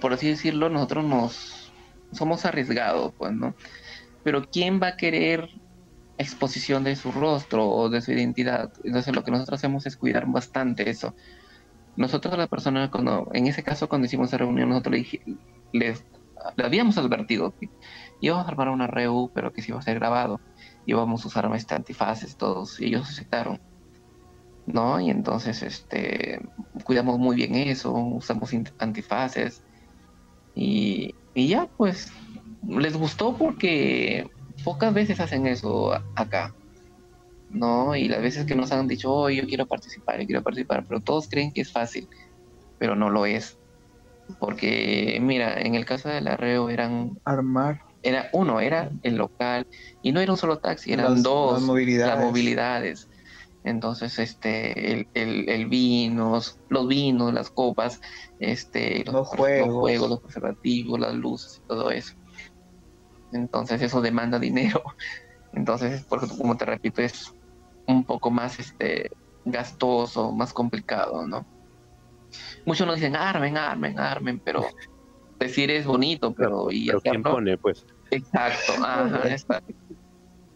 por así decirlo, nosotros nos somos arriesgados, pues, ¿no? Pero ¿quién va a querer exposición de su rostro o de su identidad. Entonces lo que nosotros hacemos es cuidar bastante eso. Nosotros la persona, cuando, en ese caso cuando hicimos esa reunión, nosotros le, les, habíamos advertido que íbamos a armar una REU, pero que se iba a ser grabado. Íbamos a usar este antifaces todos, y ellos aceptaron. ¿No? Y entonces este cuidamos muy bien eso, usamos antifaces. Y ya, pues, les gustó porque pocas veces hacen eso acá, ¿no? Y las veces que nos han dicho, oh, yo quiero participar, yo quiero participar, pero todos creen que es fácil, pero no lo es. Porque, mira, en el caso del arreo eran... Armar. Era uno, era el local, y no era un solo taxi, eran dos. Las movilidades. Las movilidades. Entonces, este, el, el, el vino, los vinos, las copas, este, los, juegos. los juegos, los preservativos, las luces y todo eso entonces eso demanda dinero. Entonces, por como te repito, es un poco más este gastoso, más complicado, ¿no? Muchos nos dicen armen, armen, armen, pero decir es bonito, pero, y pero ¿quién pone, pues? Exacto, ajá, exacto.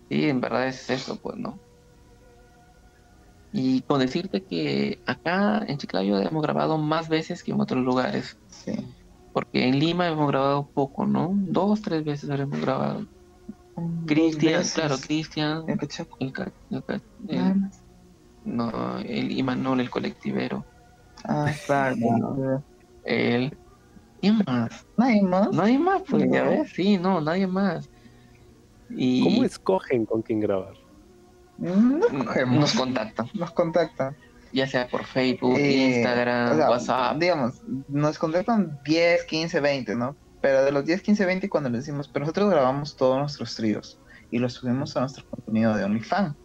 Sí, en verdad es eso, pues, ¿no? Y con decirte que acá en Chiclayo hemos grabado más veces que en otros lugares. Sí porque en Lima hemos grabado poco, ¿no? Dos, tres veces hemos grabado. Cristian, claro, Cristian. El, no, el Imanol, el colectivero. Ah, claro. él. ¿Quién más? Nadie más. Nadie más, pues ya ves, sí, no, nadie más. Y... ¿Cómo escogen con quién grabar? Nos contactan. Nos contactan ya sea por Facebook, eh, Instagram, WhatsApp. Digamos, nos contactan 10, 15, 20, ¿no? Pero de los 10, 15, 20 cuando les decimos, pero nosotros grabamos todos nuestros tríos y los subimos a nuestro contenido de OnlyFans.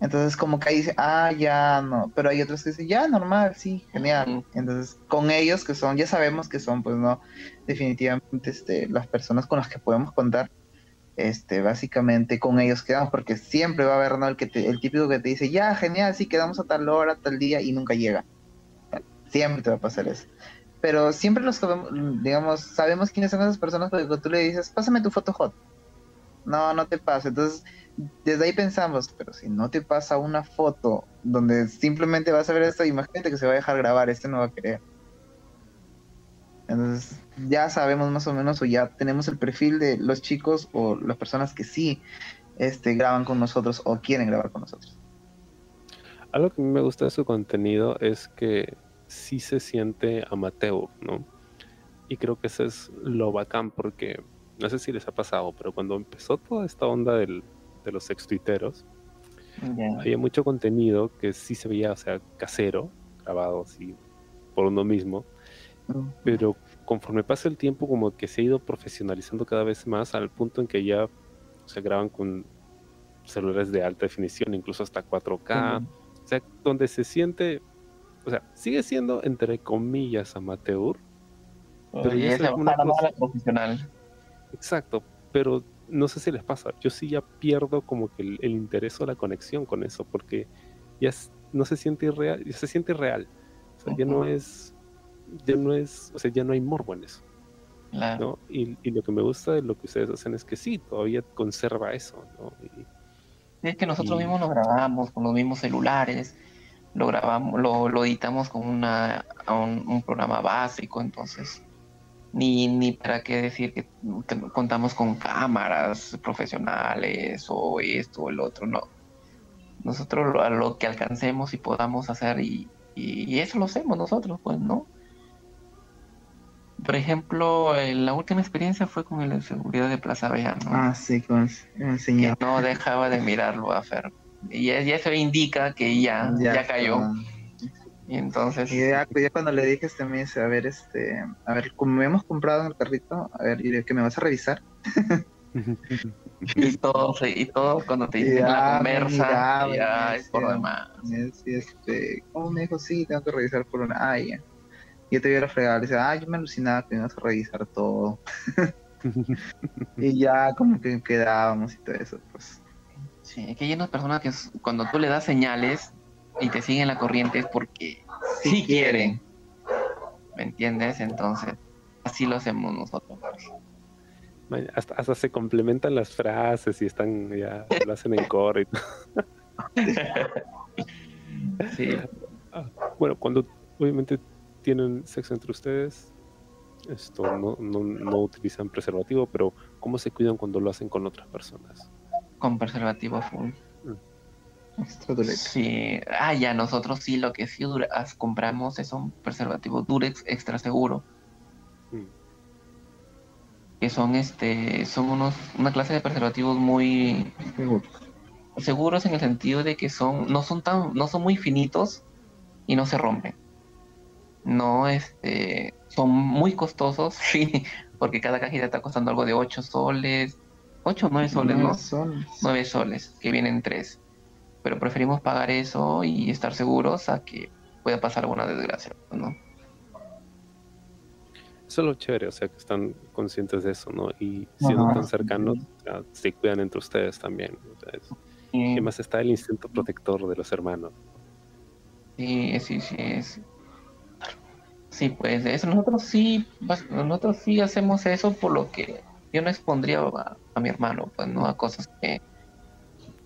Entonces como que ahí dice, ah, ya no, pero hay otros que dicen, ya, normal, sí, genial. Entonces con ellos que son, ya sabemos que son, pues no, definitivamente este, las personas con las que podemos contar, este, básicamente con ellos quedamos, porque siempre va a haber, ¿no? El, que el típico que te dice, ya, genial, sí, quedamos a tal hora, tal día y nunca llega. Siempre te va a pasar eso. Pero siempre los digamos, sabemos quiénes son esas personas porque tú le dices, pásame tu foto hot. No, no te pasa. Entonces, desde ahí pensamos, pero si no te pasa una foto donde simplemente vas a ver esto, imagínate que se va a dejar grabar, este no va a querer. Entonces, ya sabemos más o menos o ya tenemos el perfil de los chicos o las personas que sí este, graban con nosotros o quieren grabar con nosotros. Algo que me gusta de su contenido es que sí se siente amateur, ¿no? Y creo que eso es lo bacán porque, no sé si les ha pasado, pero cuando empezó toda esta onda del, de los ex tuiteros, había mucho contenido que sí se veía, o sea, casero, grabado así por uno mismo, pero conforme pasa el tiempo como que se ha ido profesionalizando cada vez más al punto en que ya se graban con celulares de alta definición, incluso hasta 4K, o sea, donde se siente o sea, sigue siendo entre comillas amateur. Pero ya es una cosa... profesional. Exacto, pero no sé si les pasa, yo sí ya pierdo como que el, interés o la conexión con eso, porque ya no se siente irreal, ya se siente real. O sea, ya no es, ya no es, o sea, ya no hay morbo en eso. Claro. Y, lo que me gusta de lo que ustedes hacen es que sí, todavía conserva eso, ¿no? es que nosotros mismos lo grabamos con los mismos celulares, lo grabamos, lo, editamos con una, un, programa básico, entonces ni, ni para qué decir que, contamos con cámaras profesionales o esto o el otro, no. Nosotros lo, lo que alcancemos y podamos hacer y, y, eso lo hacemos nosotros, pues, ¿no? Por ejemplo, la última experiencia fue con el de seguridad de Plaza Vea, ¿no? Ah, sí, con el señor. Que no dejaba de mirarlo a Fer y, eso indica que ya, ya, cayó. Y entonces. Y ya, cuando le dije este mes, a ver, este, a ver, como hemos comprado en el carrito, a ver, y que me vas a revisar. y todo, y todo cuando te dicen la conversa, ya es por demás. Sí, este, ¿cómo me dijo? Sí, tengo que revisar por una. Ah, ya. Yo te viera fregar, le decía, ah, yo me alucinaba que me ibas a revisar todo. y ya como que quedábamos y todo eso, pues Sí, es que hay unas personas que cuando tú le das señales y te siguen la corriente es porque sí, quieren. ¿Me entiendes? Entonces, así lo hacemos nosotros. Hasta, hasta se complementan las frases y están ya lo hacen en coro y sí. Bueno, cuando obviamente tienen sexo entre ustedes, esto no, no, no utilizan preservativo, pero ¿cómo se cuidan cuando lo hacen con otras personas? con preservativo full. Sí, ah, ya, nosotros sí, lo que sí compramos es un preservativo Durex extra seguro. Mm. Que son este, son unos, una clase de preservativos muy seguros. seguros en el sentido de que son, no son tan, no son muy finitos y no se rompen. No, este, son muy costosos, sí, porque cada cajita está costando algo de 8 soles, 8 o 9 soles, ¿no? Soles. 9 soles, que vienen 3. Pero preferimos pagar eso y estar seguros a que pueda pasar alguna desgracia, ¿no? Eso es lo chévere, o sea, que están conscientes de eso, ¿no? Y siendo tan cercanos, se cuidan entre ustedes también. Y además está el instinto protector de los hermanos. Sí, sí, sí, es. Sí, pues eso nosotros sí, nosotros sí hacemos eso por lo que yo no expondría a, mi hermano, pues, ¿no? A cosas que,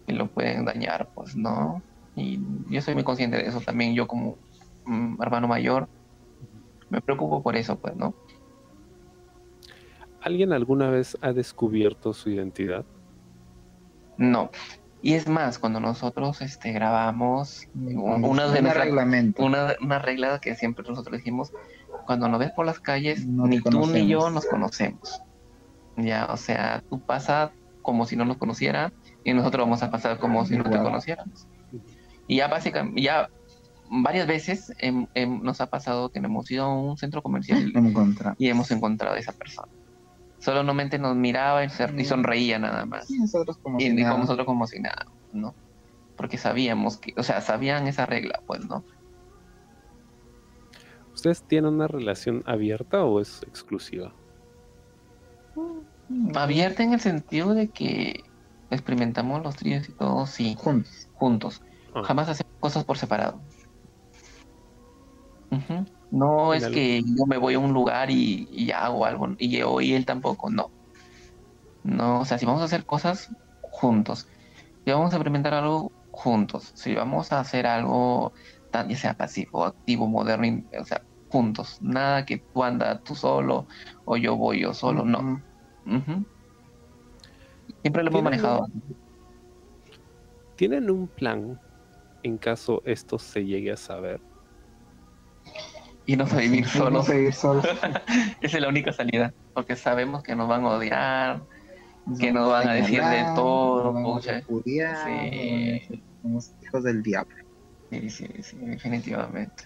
lo pueden dañar, pues, ¿no? Y yo soy muy consciente de eso también, yo como hermano mayor, me preocupo por eso, pues, ¿no? ¿Alguien alguna vez ha descubierto su identidad? No. Y es más, cuando nosotros este, grabamos, una, de una, una, regla que siempre nosotros dijimos, cuando nos ves por las calles, ni tú ni yo nos conocemos. Ya, o sea, tú pasas como si no nos conociera y nosotros vamos a pasar como si no te conociéramos. Y ya básicamente, ya varias veces nos ha pasado que hemos ido a un centro comercial y hemos encontrado a esa persona. Solamente nos miraba y, sonreía nada más. Y nosotros como, y, si nada. nosotros como si nada, ¿no? porque sabíamos que, o sea, sabían esa regla, pues, ¿no? ¿Ustedes tienen una relación abierta o es exclusiva? Mm, abierta en el sentido de que experimentamos los tríos y todo, sí. Juntos. Juntos. Ah. Jamás hacemos cosas por separado. No es que yo me voy a un lugar y, hago algo y yo y él tampoco, no. No, o sea, si vamos a hacer cosas juntos, si vamos a experimentar algo juntos, si vamos a hacer algo, ya sea pasivo, activo, moderno, o sea, juntos, nada que tú andas tú solo o yo voy yo solo, no. Siempre lo hemos manejado. ¿Tienen un plan en caso esto se llegue a saber? Y no a vivir solos. solo. Esa es la única salida, porque sabemos que nos van a odiar, que nos van a decir de todo. Somos hijos del diablo. Sí, sí, sí, definitivamente.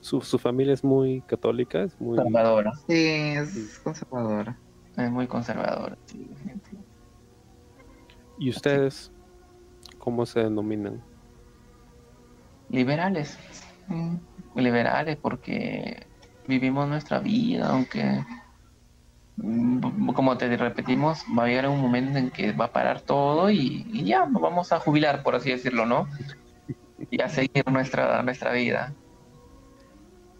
Su, su familia es muy católica, es muy conservadora. Sí, es conservadora. Es muy conservadora, sí, definitivamente. ¿Y ustedes cómo se denominan? Liberales. Mm, liberales porque vivimos nuestra vida, aunque mm, como te repetimos, va a llegar un momento en que va a parar todo y, ya nos vamos a jubilar, por así decirlo, ¿no? Y a seguir nuestra, nuestra vida.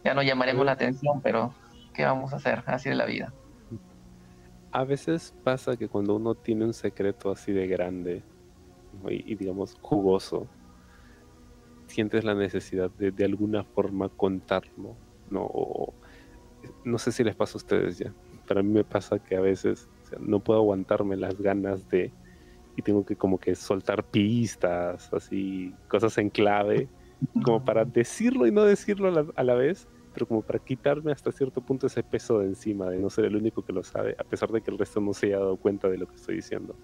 Ya no llamaremos la atención, pero ¿qué vamos a hacer? Así es la vida. A veces pasa que cuando uno tiene un secreto así de grande y, digamos jugoso, sientes la necesidad de de alguna forma contarlo, ¿no? no sé si les pasa a ustedes ya, pero a mí me pasa que a veces no puedo aguantarme las ganas de y tengo que como que soltar pistas, así, cosas en clave, como para decirlo y no decirlo a la, vez, pero como para quitarme hasta cierto punto ese peso de encima, de no ser el único que lo sabe, a pesar de que el resto no se haya dado cuenta de lo que estoy diciendo.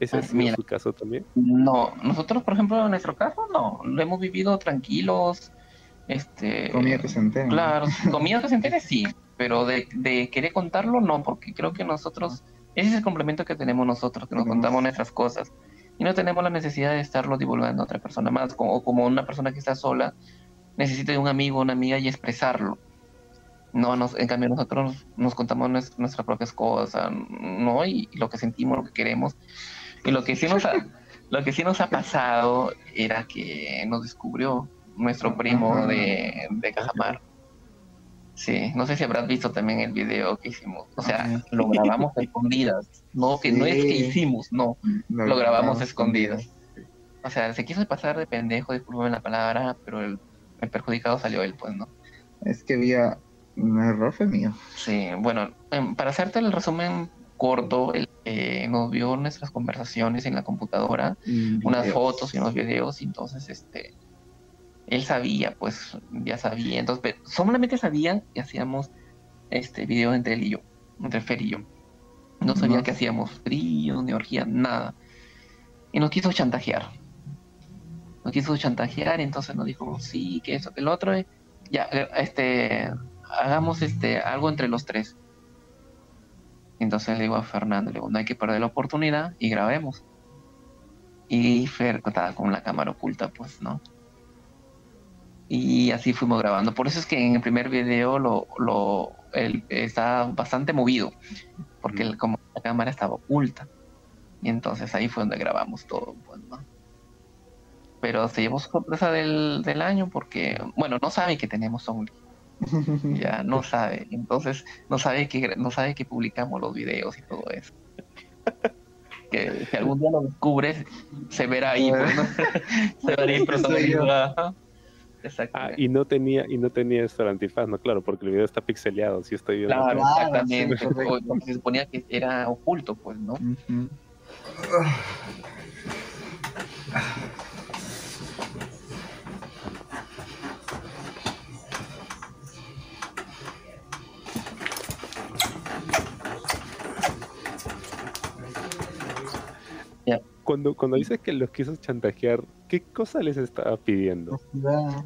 ¿Ese es su caso también? No, nosotros, por ejemplo, en nuestro caso, no, lo hemos vivido tranquilos. Este, comida que se entere. Claro, comida que se entere sí, pero de, de querer contarlo no, porque creo que nosotros ese es el complemento que tenemos nosotros, que nos contamos nuestras cosas. Y no tenemos la necesidad de estarlo divulgando a otra persona más, o como una persona que está sola necesita de un amigo una amiga y expresarlo. No, nos, en cambio nosotros nos, contamos nuestras propias cosas, ¿no? Y, lo que sentimos, lo que queremos. Y lo que sí nos ha, lo que sí nos ha pasado era que nos descubrió nuestro primo de, de Cajamar. Sí, no sé si habrás visto también el video que hicimos. O sea, lo grabamos escondidas. No, que no es que hicimos, no. Lo, grabamos escondidas. O sea, se quiso pasar de pendejo, disculpen la palabra, pero el, perjudicado salió él, pues, ¿no? Es que había un error fue mío. Sí, bueno, em, para hacerte el resumen corto, él eh, nos vio nuestras conversaciones en la computadora, unas fotos y unos videos, y entonces este él sabía, pues ya sabía. Entonces, solamente sabía que hacíamos este video entre él y yo, entre Fer y yo. No sabía que hacíamos frío, ni orgía, nada. Y nos quiso chantajear. Nos quiso chantajear, entonces nos dijo, sí, que eso, que el otro, ya, este, hagamos este, algo entre los tres. Entonces le digo a Fernando, le digo, no hay que perder la oportunidad y grabemos. Y Fer estaba con la cámara oculta, pues, ¿no? y así fuimos grabando. Por eso es que en el primer video lo, lo está bastante movido, porque como la cámara estaba oculta. Y entonces ahí fue donde grabamos todo. Pues, Pero se llevó sorpresa del, del año porque, bueno, no sabe que tenemos Only. ya no sabe. Entonces no sabe que no sabe que publicamos los videos y todo eso. que si algún día lo descubres, se verá ahí. Pues, se verá ahí Ah, y no tenía, y no tenía esto el antifaz, no, claro, porque el video está pixeleado, si estoy viendo. Claro, exactamente. porque se suponía que era oculto, pues, ¿no? Cuando, cuando dices que los quiso chantajear, ¿qué cosa les estaba pidiendo?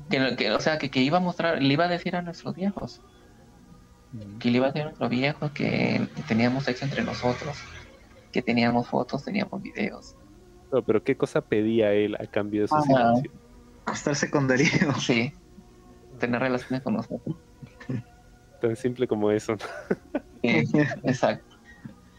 Que, o sea, que, que, iba a mostrar, le iba a decir a nuestros viejos. Mm. Que le iba a decir a nuestros viejos que teníamos sexo entre nosotros, que teníamos fotos, teníamos videos. pero ¿qué cosa pedía él a cambio de su silencio? Estar secundario. Sí. Tener relaciones con nosotros. Tan simple como eso. exacto.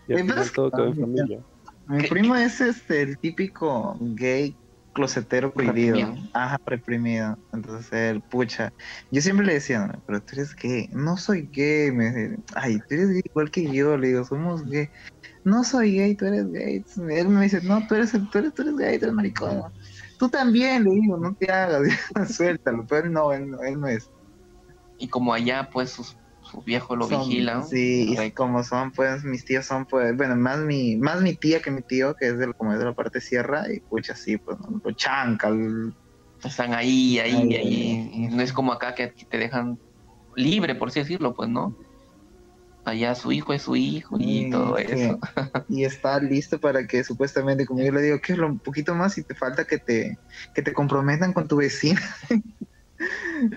Y al todo quedó en familia. Mi primo es este el típico gay closetero prohibido. Ajá, reprimido. Entonces él, pucha. Yo siempre le decía, pero tú eres gay. No soy gay. Me dice, ay, tú eres gay igual que yo. Le digo, somos gay. No soy gay, tú eres gay. Él me dice, no, tú eres, tú eres, tú eres gay, tú eres maricón. Tú también, le digo, no te hagas, suéltalo. Pero él no, él no, él no es. Y como allá, pues, sus sus viejos lo vigilan. Sí, y como son, pues, mis tíos son, pues, bueno, más mi, más mi tía que mi tío, que es de, como es de la parte sierra, y pucha, sí, pues, ¿no? chanca. Están ahí, ahí, ahí, Y no es como acá que te dejan libre, por así decirlo, pues, ¿no? Allá su hijo es su hijo y todo eso. Y está listo para que supuestamente, como yo le digo, que es lo un poquito más y te falta que te, que te comprometan con tu vecina.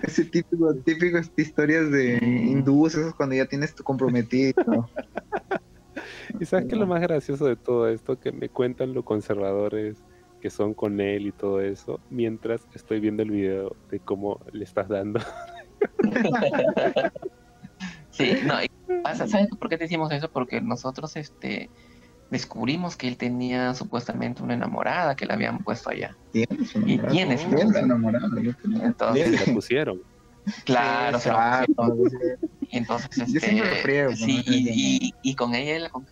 Ese típico, típico historias de hindúes, esos cuando ya tienes tu comprometido. y sabes que lo más gracioso de todo esto, que me cuentan los conservadores que son con él y todo eso, mientras estoy viendo el video de cómo le estás dando. sí, no, ¿sabes por qué te decimos eso? Porque nosotros, este, descubrimos que él tenía supuestamente una enamorada que le habían puesto allá. Y tiene su enamorada. Entonces, la pusieron. Claro, se Entonces, este, sí, y, y, con ella, con,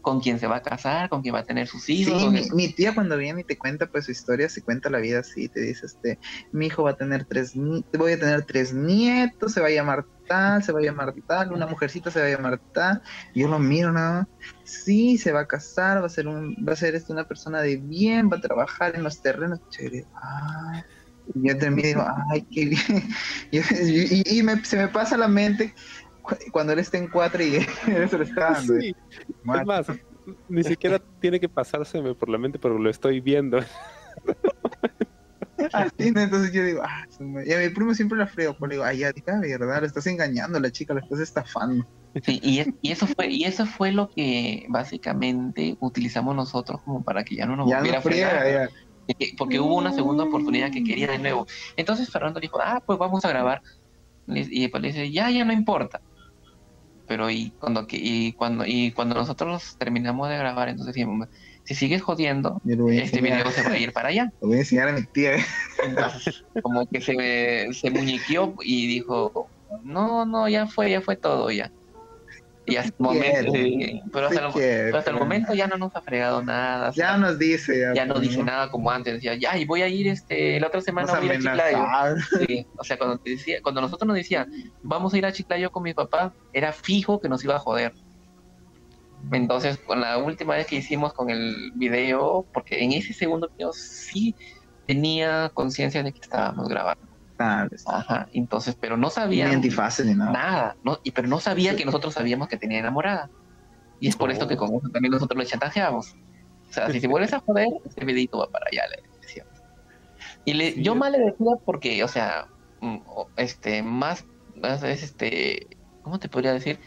con, quien se va a casar, con quien va a tener sus hijos. Sí, mi, tía cuando viene y te cuenta pues su historia, se cuenta la vida así, te dice, este, mi hijo va a tener tres, voy a tener tres nietos, se va a llamar tal, se va a llamar tal, una mujercita se va a llamar tal, yo lo miro nada, sí, se va a casar, va a ser un, va a ser este, una persona de bien, va a trabajar en los terrenos, chévere, ah y yo termino y digo, ay, qué bien. Y, y, se me pasa la mente cuando él está en cuatro y eso lo está dando. Sí. Es más, ni siquiera tiene que pasárseme por la mente, pero lo estoy viendo. entonces yo digo, ah, y a mi primo siempre la freo, pues le digo, ay, ya, diga verdad, le estás engañando a la chica, la estás estafando. Sí, y, y, eso fue, y eso fue lo que básicamente utilizamos nosotros como para que ya no nos ya volviera a porque hubo una segunda oportunidad que quería de nuevo. Entonces Fernando dijo, ah, pues vamos a grabar. Y después le dice, ya, ya no importa. Pero y cuando, y cuando, y cuando nosotros terminamos de grabar, entonces dijimos, si sigues jodiendo, este video se va a ir para allá. Lo voy a enseñar a mi tía. como que se, se muñequeó y dijo, no, no, ya fue, ya fue todo ya. Y hasta, el momento, pero, hasta el, momento ya no nos ha fregado nada. Ya nos dice. Ya, no dice nada como antes. Decía, ya, y voy a ir este, la otra semana a ir a Chiclayo. Sí, o sea, cuando, decía, cuando nosotros nos decían, vamos a ir a Chiclayo con mi papá, era fijo que nos iba a joder. Entonces, con la última vez que hicimos con el video, porque en ese segundo video sí tenía conciencia de que estábamos grabando. Ajá, entonces, pero no sabía. Ni ni nada. Nada, no, y, pero no sabía que nosotros sabíamos que tenía enamorada. Y es por esto que como también nosotros lo chantajeamos. O sea, si te vuelves a joder, este videito va para allá, le decíamos. Y le, yo mal le decía porque, o sea, mm, este, más, más este, ¿cómo te podría decir?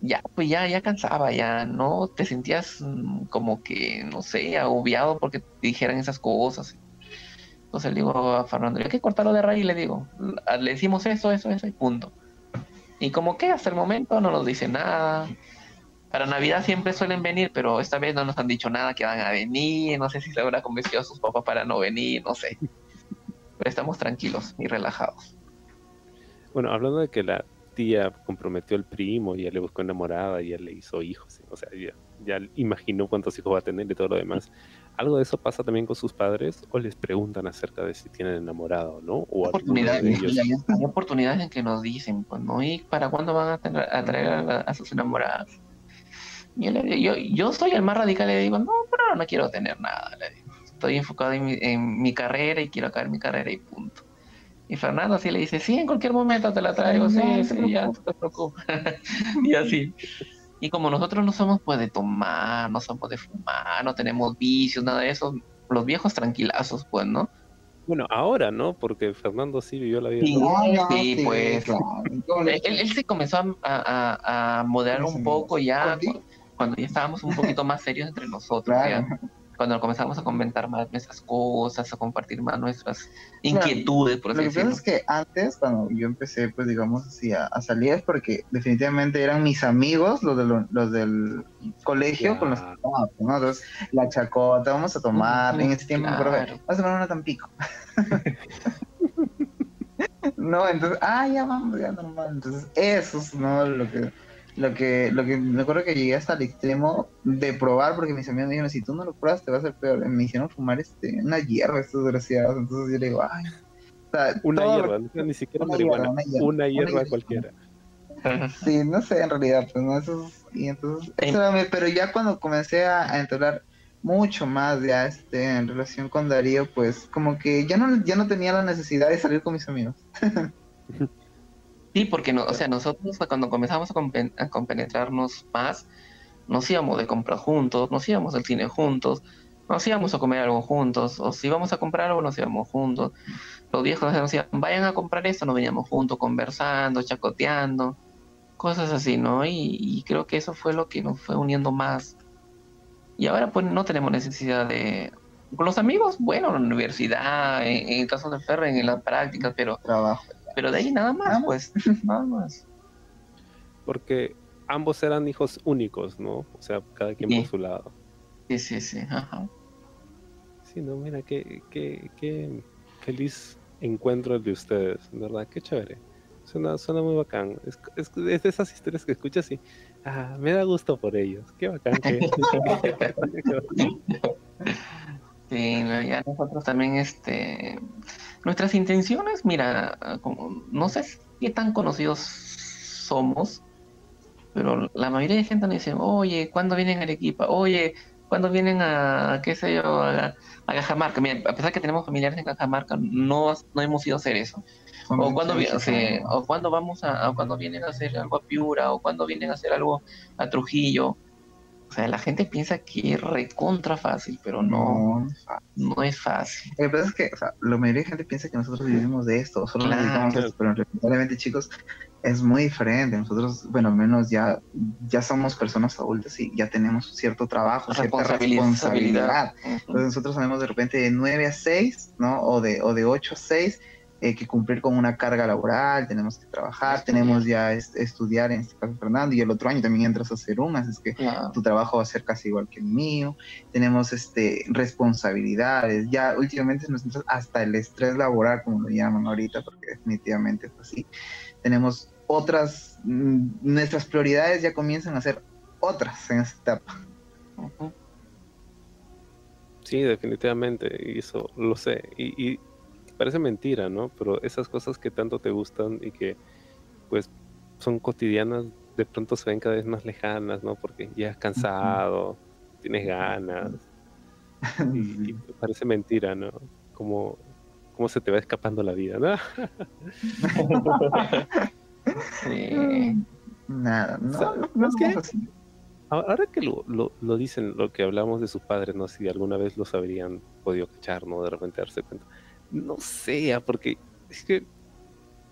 Ya, pues ya, ya cansaba, ya no te sentías mm, como que, no sé, agobiado porque te dijeran esas cosas. Entonces le digo a Fernando, hay que cortarlo de raíz, le digo, le decimos eso, eso, eso y punto. Y como que hasta el momento no nos dice nada. Para Navidad siempre suelen venir, pero esta vez no nos han dicho nada que van a venir. No sé si se habrá convencido a sus papás para no venir, no sé. Pero estamos tranquilos y relajados. Bueno, hablando de que la tía comprometió al primo, ya le buscó enamorada, ya le hizo hijos, o sea, ya, ya imaginó cuántos hijos va a tener y todo lo demás. ¿Algo de eso pasa también con sus padres o les preguntan acerca de si tienen enamorado, no? O oportunidades, hay oportunidades en que nos dicen, pues, ¿no? ¿Y para cuándo van a, tener, a traer a, sus enamoradas? Yo, le, yo, yo soy el más radical, le digo, no, pero no quiero tener nada, le digo. Estoy enfocado en mi, en mi carrera y quiero acabar mi carrera y punto. Y Fernando así le dice, sí, en cualquier momento te la traigo, sí, sí, ya, no te preocupes. y así. Y como nosotros no somos pues de tomar, no somos de fumar, no tenemos vicios, nada de eso, los viejos tranquilazos, pues, ¿no? Bueno, ahora, ¿no? Porque Fernando sí vivió la vida. Sí, pues. Él, se comenzó a, a, moderar un poco ya cuando, ya estábamos un poquito más serios entre nosotros. Cuando comenzamos a comentar más nuestras cosas, a compartir más nuestras inquietudes, por así Lo que pasa es que antes, cuando yo empecé, pues digamos así, a, salir, es porque definitivamente eran mis amigos, los, de los del colegio, con los que tomábamos, ¿no? Entonces, la chacota, vamos a tomar, en ese tiempo, pero vamos a tomar una Tampico. no, entonces, ah, ya vamos, ya normal. Entonces, eso es, ¿no? Lo que lo que, lo que me acuerdo que llegué hasta el extremo de probar, porque mis amigos me dijeron, si tú no lo pruebas te va a ser peor. Me hicieron fumar este, una hierba estos desgraciados. Entonces yo le digo, ay. una hierba, ni siquiera marihuana, una hierba, cualquiera. Sí, no sé, en realidad, pues no, eso y entonces, eso pero ya cuando comencé a, a entrar mucho más ya este en relación con Darío, pues como que ya no, ya no tenía la necesidad de salir con mis amigos. Sí, porque no, o sea, nosotros cuando comenzamos a, compenetrarnos más, nos íbamos de compra juntos, nos íbamos al cine juntos, nos íbamos a comer algo juntos, o si íbamos a comprar algo, nos íbamos juntos. Los viejos nos decían, vayan a comprar esto, nos veníamos juntos, conversando, chacoteando, cosas así, ¿no? Y, creo que eso fue lo que nos fue uniendo más. Y ahora pues no tenemos necesidad de... Con los amigos, bueno, en la universidad, en, en el caso de Ferre, en las prácticas, pero... Trabajo pero de ahí nada más, pues, nada más. Porque ambos eran hijos únicos, ¿no? O sea, cada quien por su lado. Sí, sí, sí, ajá. Sí, no, mira, qué, qué, qué feliz encuentro el de ustedes, ¿verdad? Qué chévere. Suena, suena muy bacán. Es, es, de esas historias que escuchas y ah, me da gusto por ellos. Qué bacán que... sí, ya nosotros también, este, Nuestras intenciones, mira, como, no sé qué tan conocidos somos, pero la mayoría de gente nos dice, oye, ¿cuándo vienen a Arequipa? Oye, ¿cuándo vienen a, qué sé yo, a, Cajamarca? Mira, a pesar que tenemos familiares en Cajamarca, no, no hemos ido a hacer eso. O cuando, o cuando vamos a, o cuando vienen a hacer algo a Piura, o cuando vienen a hacer algo a Trujillo, o sea, la gente piensa que es recontra fácil, pero no, no, es fácil. Lo que pasa es que, o sea, la mayoría de gente piensa que nosotros vivimos de esto, solo nos esto, pero realmente, chicos, es muy diferente. Nosotros, bueno, al menos ya, ya somos personas adultas y ya tenemos cierto trabajo, cierta responsabilidad. Entonces nosotros sabemos de repente de 9 a 6, ¿no? O de, o de 8 a 6 eh, que cumplir con una carga laboral, tenemos que trabajar, tenemos ya estudiar, en este caso Fernando, y el otro año también entras a hacer unas, es que tu trabajo va a ser casi igual que el mío, tenemos este, responsabilidades, ya últimamente nos hasta el estrés laboral, como lo llaman ahorita, porque definitivamente es así, tenemos otras, mm, nuestras prioridades ya comienzan a ser otras en esta etapa. Sí, definitivamente, y eso lo sé. y, parece mentira, ¿no? Pero esas cosas que tanto te gustan y que pues son cotidianas, de pronto se ven cada vez más lejanas, ¿no? Porque ya has cansado, tienes ganas. Y, parece mentira, ¿no? Como, como se te va escapando la vida, ¿no? sí. Nada, no, que ahora que lo, lo, lo, dicen, lo que hablamos de sus padres, no si alguna vez los habrían podido cachar, ¿no? De repente darse cuenta no sé, porque es que,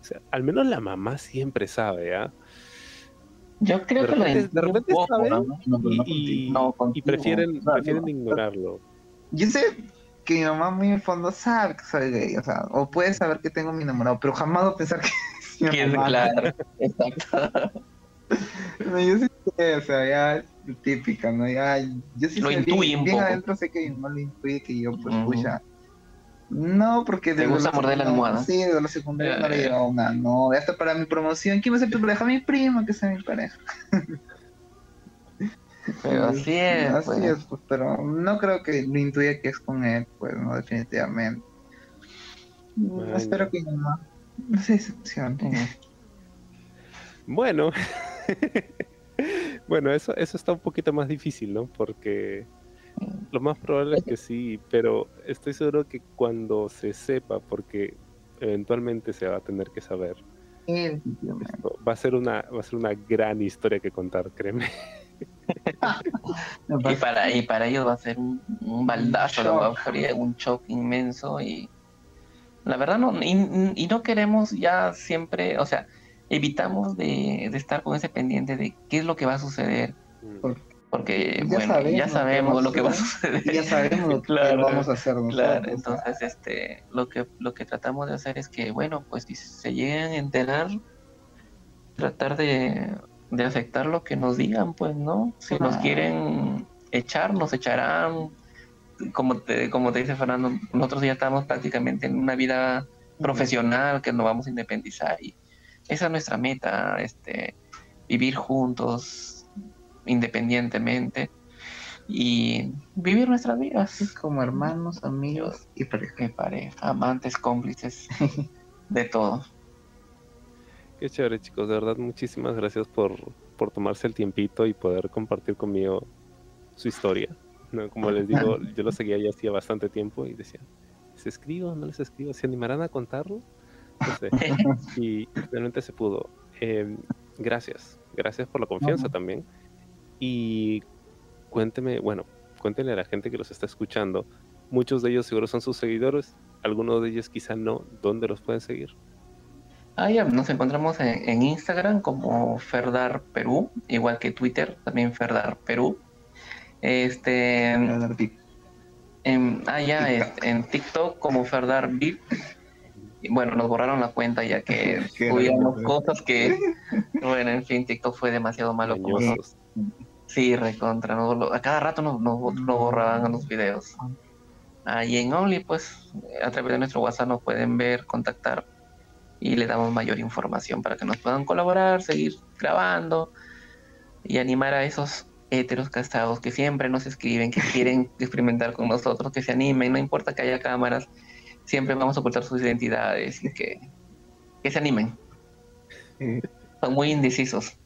o sea, al menos la mamá siempre sabe, ¿ah? Yo creo que repente, de repente saben y, y, prefieren, prefieren ignorarlo. Yo sé que mi mamá muy en el fondo sabe que soy gay, o sea, o puede saber que tengo mi enamorado, pero jamás va a pensar que es mi Claro, exacto. no, yo sí sé, o sea, ya es típica, ¿no? Ya, yo sí lo sé bien, bien adentro sé que mi mamá lo intuye que yo, pues, uh no, porque... ¿Te gusta morder la almohada? Sí, de la secundaria no le llevaba una no, hasta para mi promoción, ¿quién va a ser tu pareja? Mi prima, que sea mi pareja. Pero así es. Así pues. es, pues, pero no creo que lo intuya que es con él, pues, no, definitivamente. Espero que no. No sé, excepción. Bueno. bueno, eso, eso está un poquito más difícil, ¿no? Porque lo más probable es que sí, pero estoy seguro que cuando se sepa, porque eventualmente se va a tener que saber, va a ser una va a ser una gran historia que contar, créeme. y para y para ellos va a ser un, baldazo, un shock inmenso y la verdad no y, no queremos ya siempre, o sea, evitamos de, estar con ese pendiente de qué es lo que va a suceder. Porque bueno, ya sabemos lo que va a suceder. Ya sabemos lo que vamos a hacer Claro, entonces este, lo que lo que tratamos de hacer es que, bueno, pues si se llegan a enterar, tratar de, de aceptar lo que nos digan, pues, ¿no? Si nos quieren echar, nos echarán. Como te, como te dice Fernando, nosotros ya estamos prácticamente en una vida profesional que nos vamos a independizar y esa es nuestra meta, este, vivir juntos, independientemente y vivir nuestras vidas. Como hermanos, amigos y pareja. amantes, cómplices, de todo. Qué chévere chicos, de verdad muchísimas gracias por, por tomarse el tiempito y poder compartir conmigo su historia. Como les digo, yo lo seguía ya hacía bastante tiempo y decía, ¿les escribo? ¿No les escribo? ¿Se animarán a contarlo? y realmente se pudo. Em, gracias, gracias por la confianza también. Y cuénteme, bueno, cuéntenle a la gente que los está escuchando. Muchos de ellos seguro son sus seguidores, algunos de ellos quizá no. ¿Dónde los pueden seguir? Ah, ya, nos encontramos en, Instagram como Ferdar Perú, igual que Twitter, también Ferdar Perú. Este. En, ah, ya, en TikTok como Ferdar VIP. bueno, nos borraron la cuenta ya que subíamos cosas que, bueno, en fin, TikTok fue demasiado malo con nosotros. Sí, recontra. a cada rato nos, nos, borraban los videos. Ahí en Only, pues, a través de nuestro WhatsApp nos pueden ver, contactar y le damos mayor información para que nos puedan colaborar, seguir grabando y animar a esos heteros casados que siempre nos escriben, que quieren experimentar con nosotros, que se animen, no importa que haya cámaras, siempre vamos a ocultar sus identidades y que, que se animen. Son muy indecisos.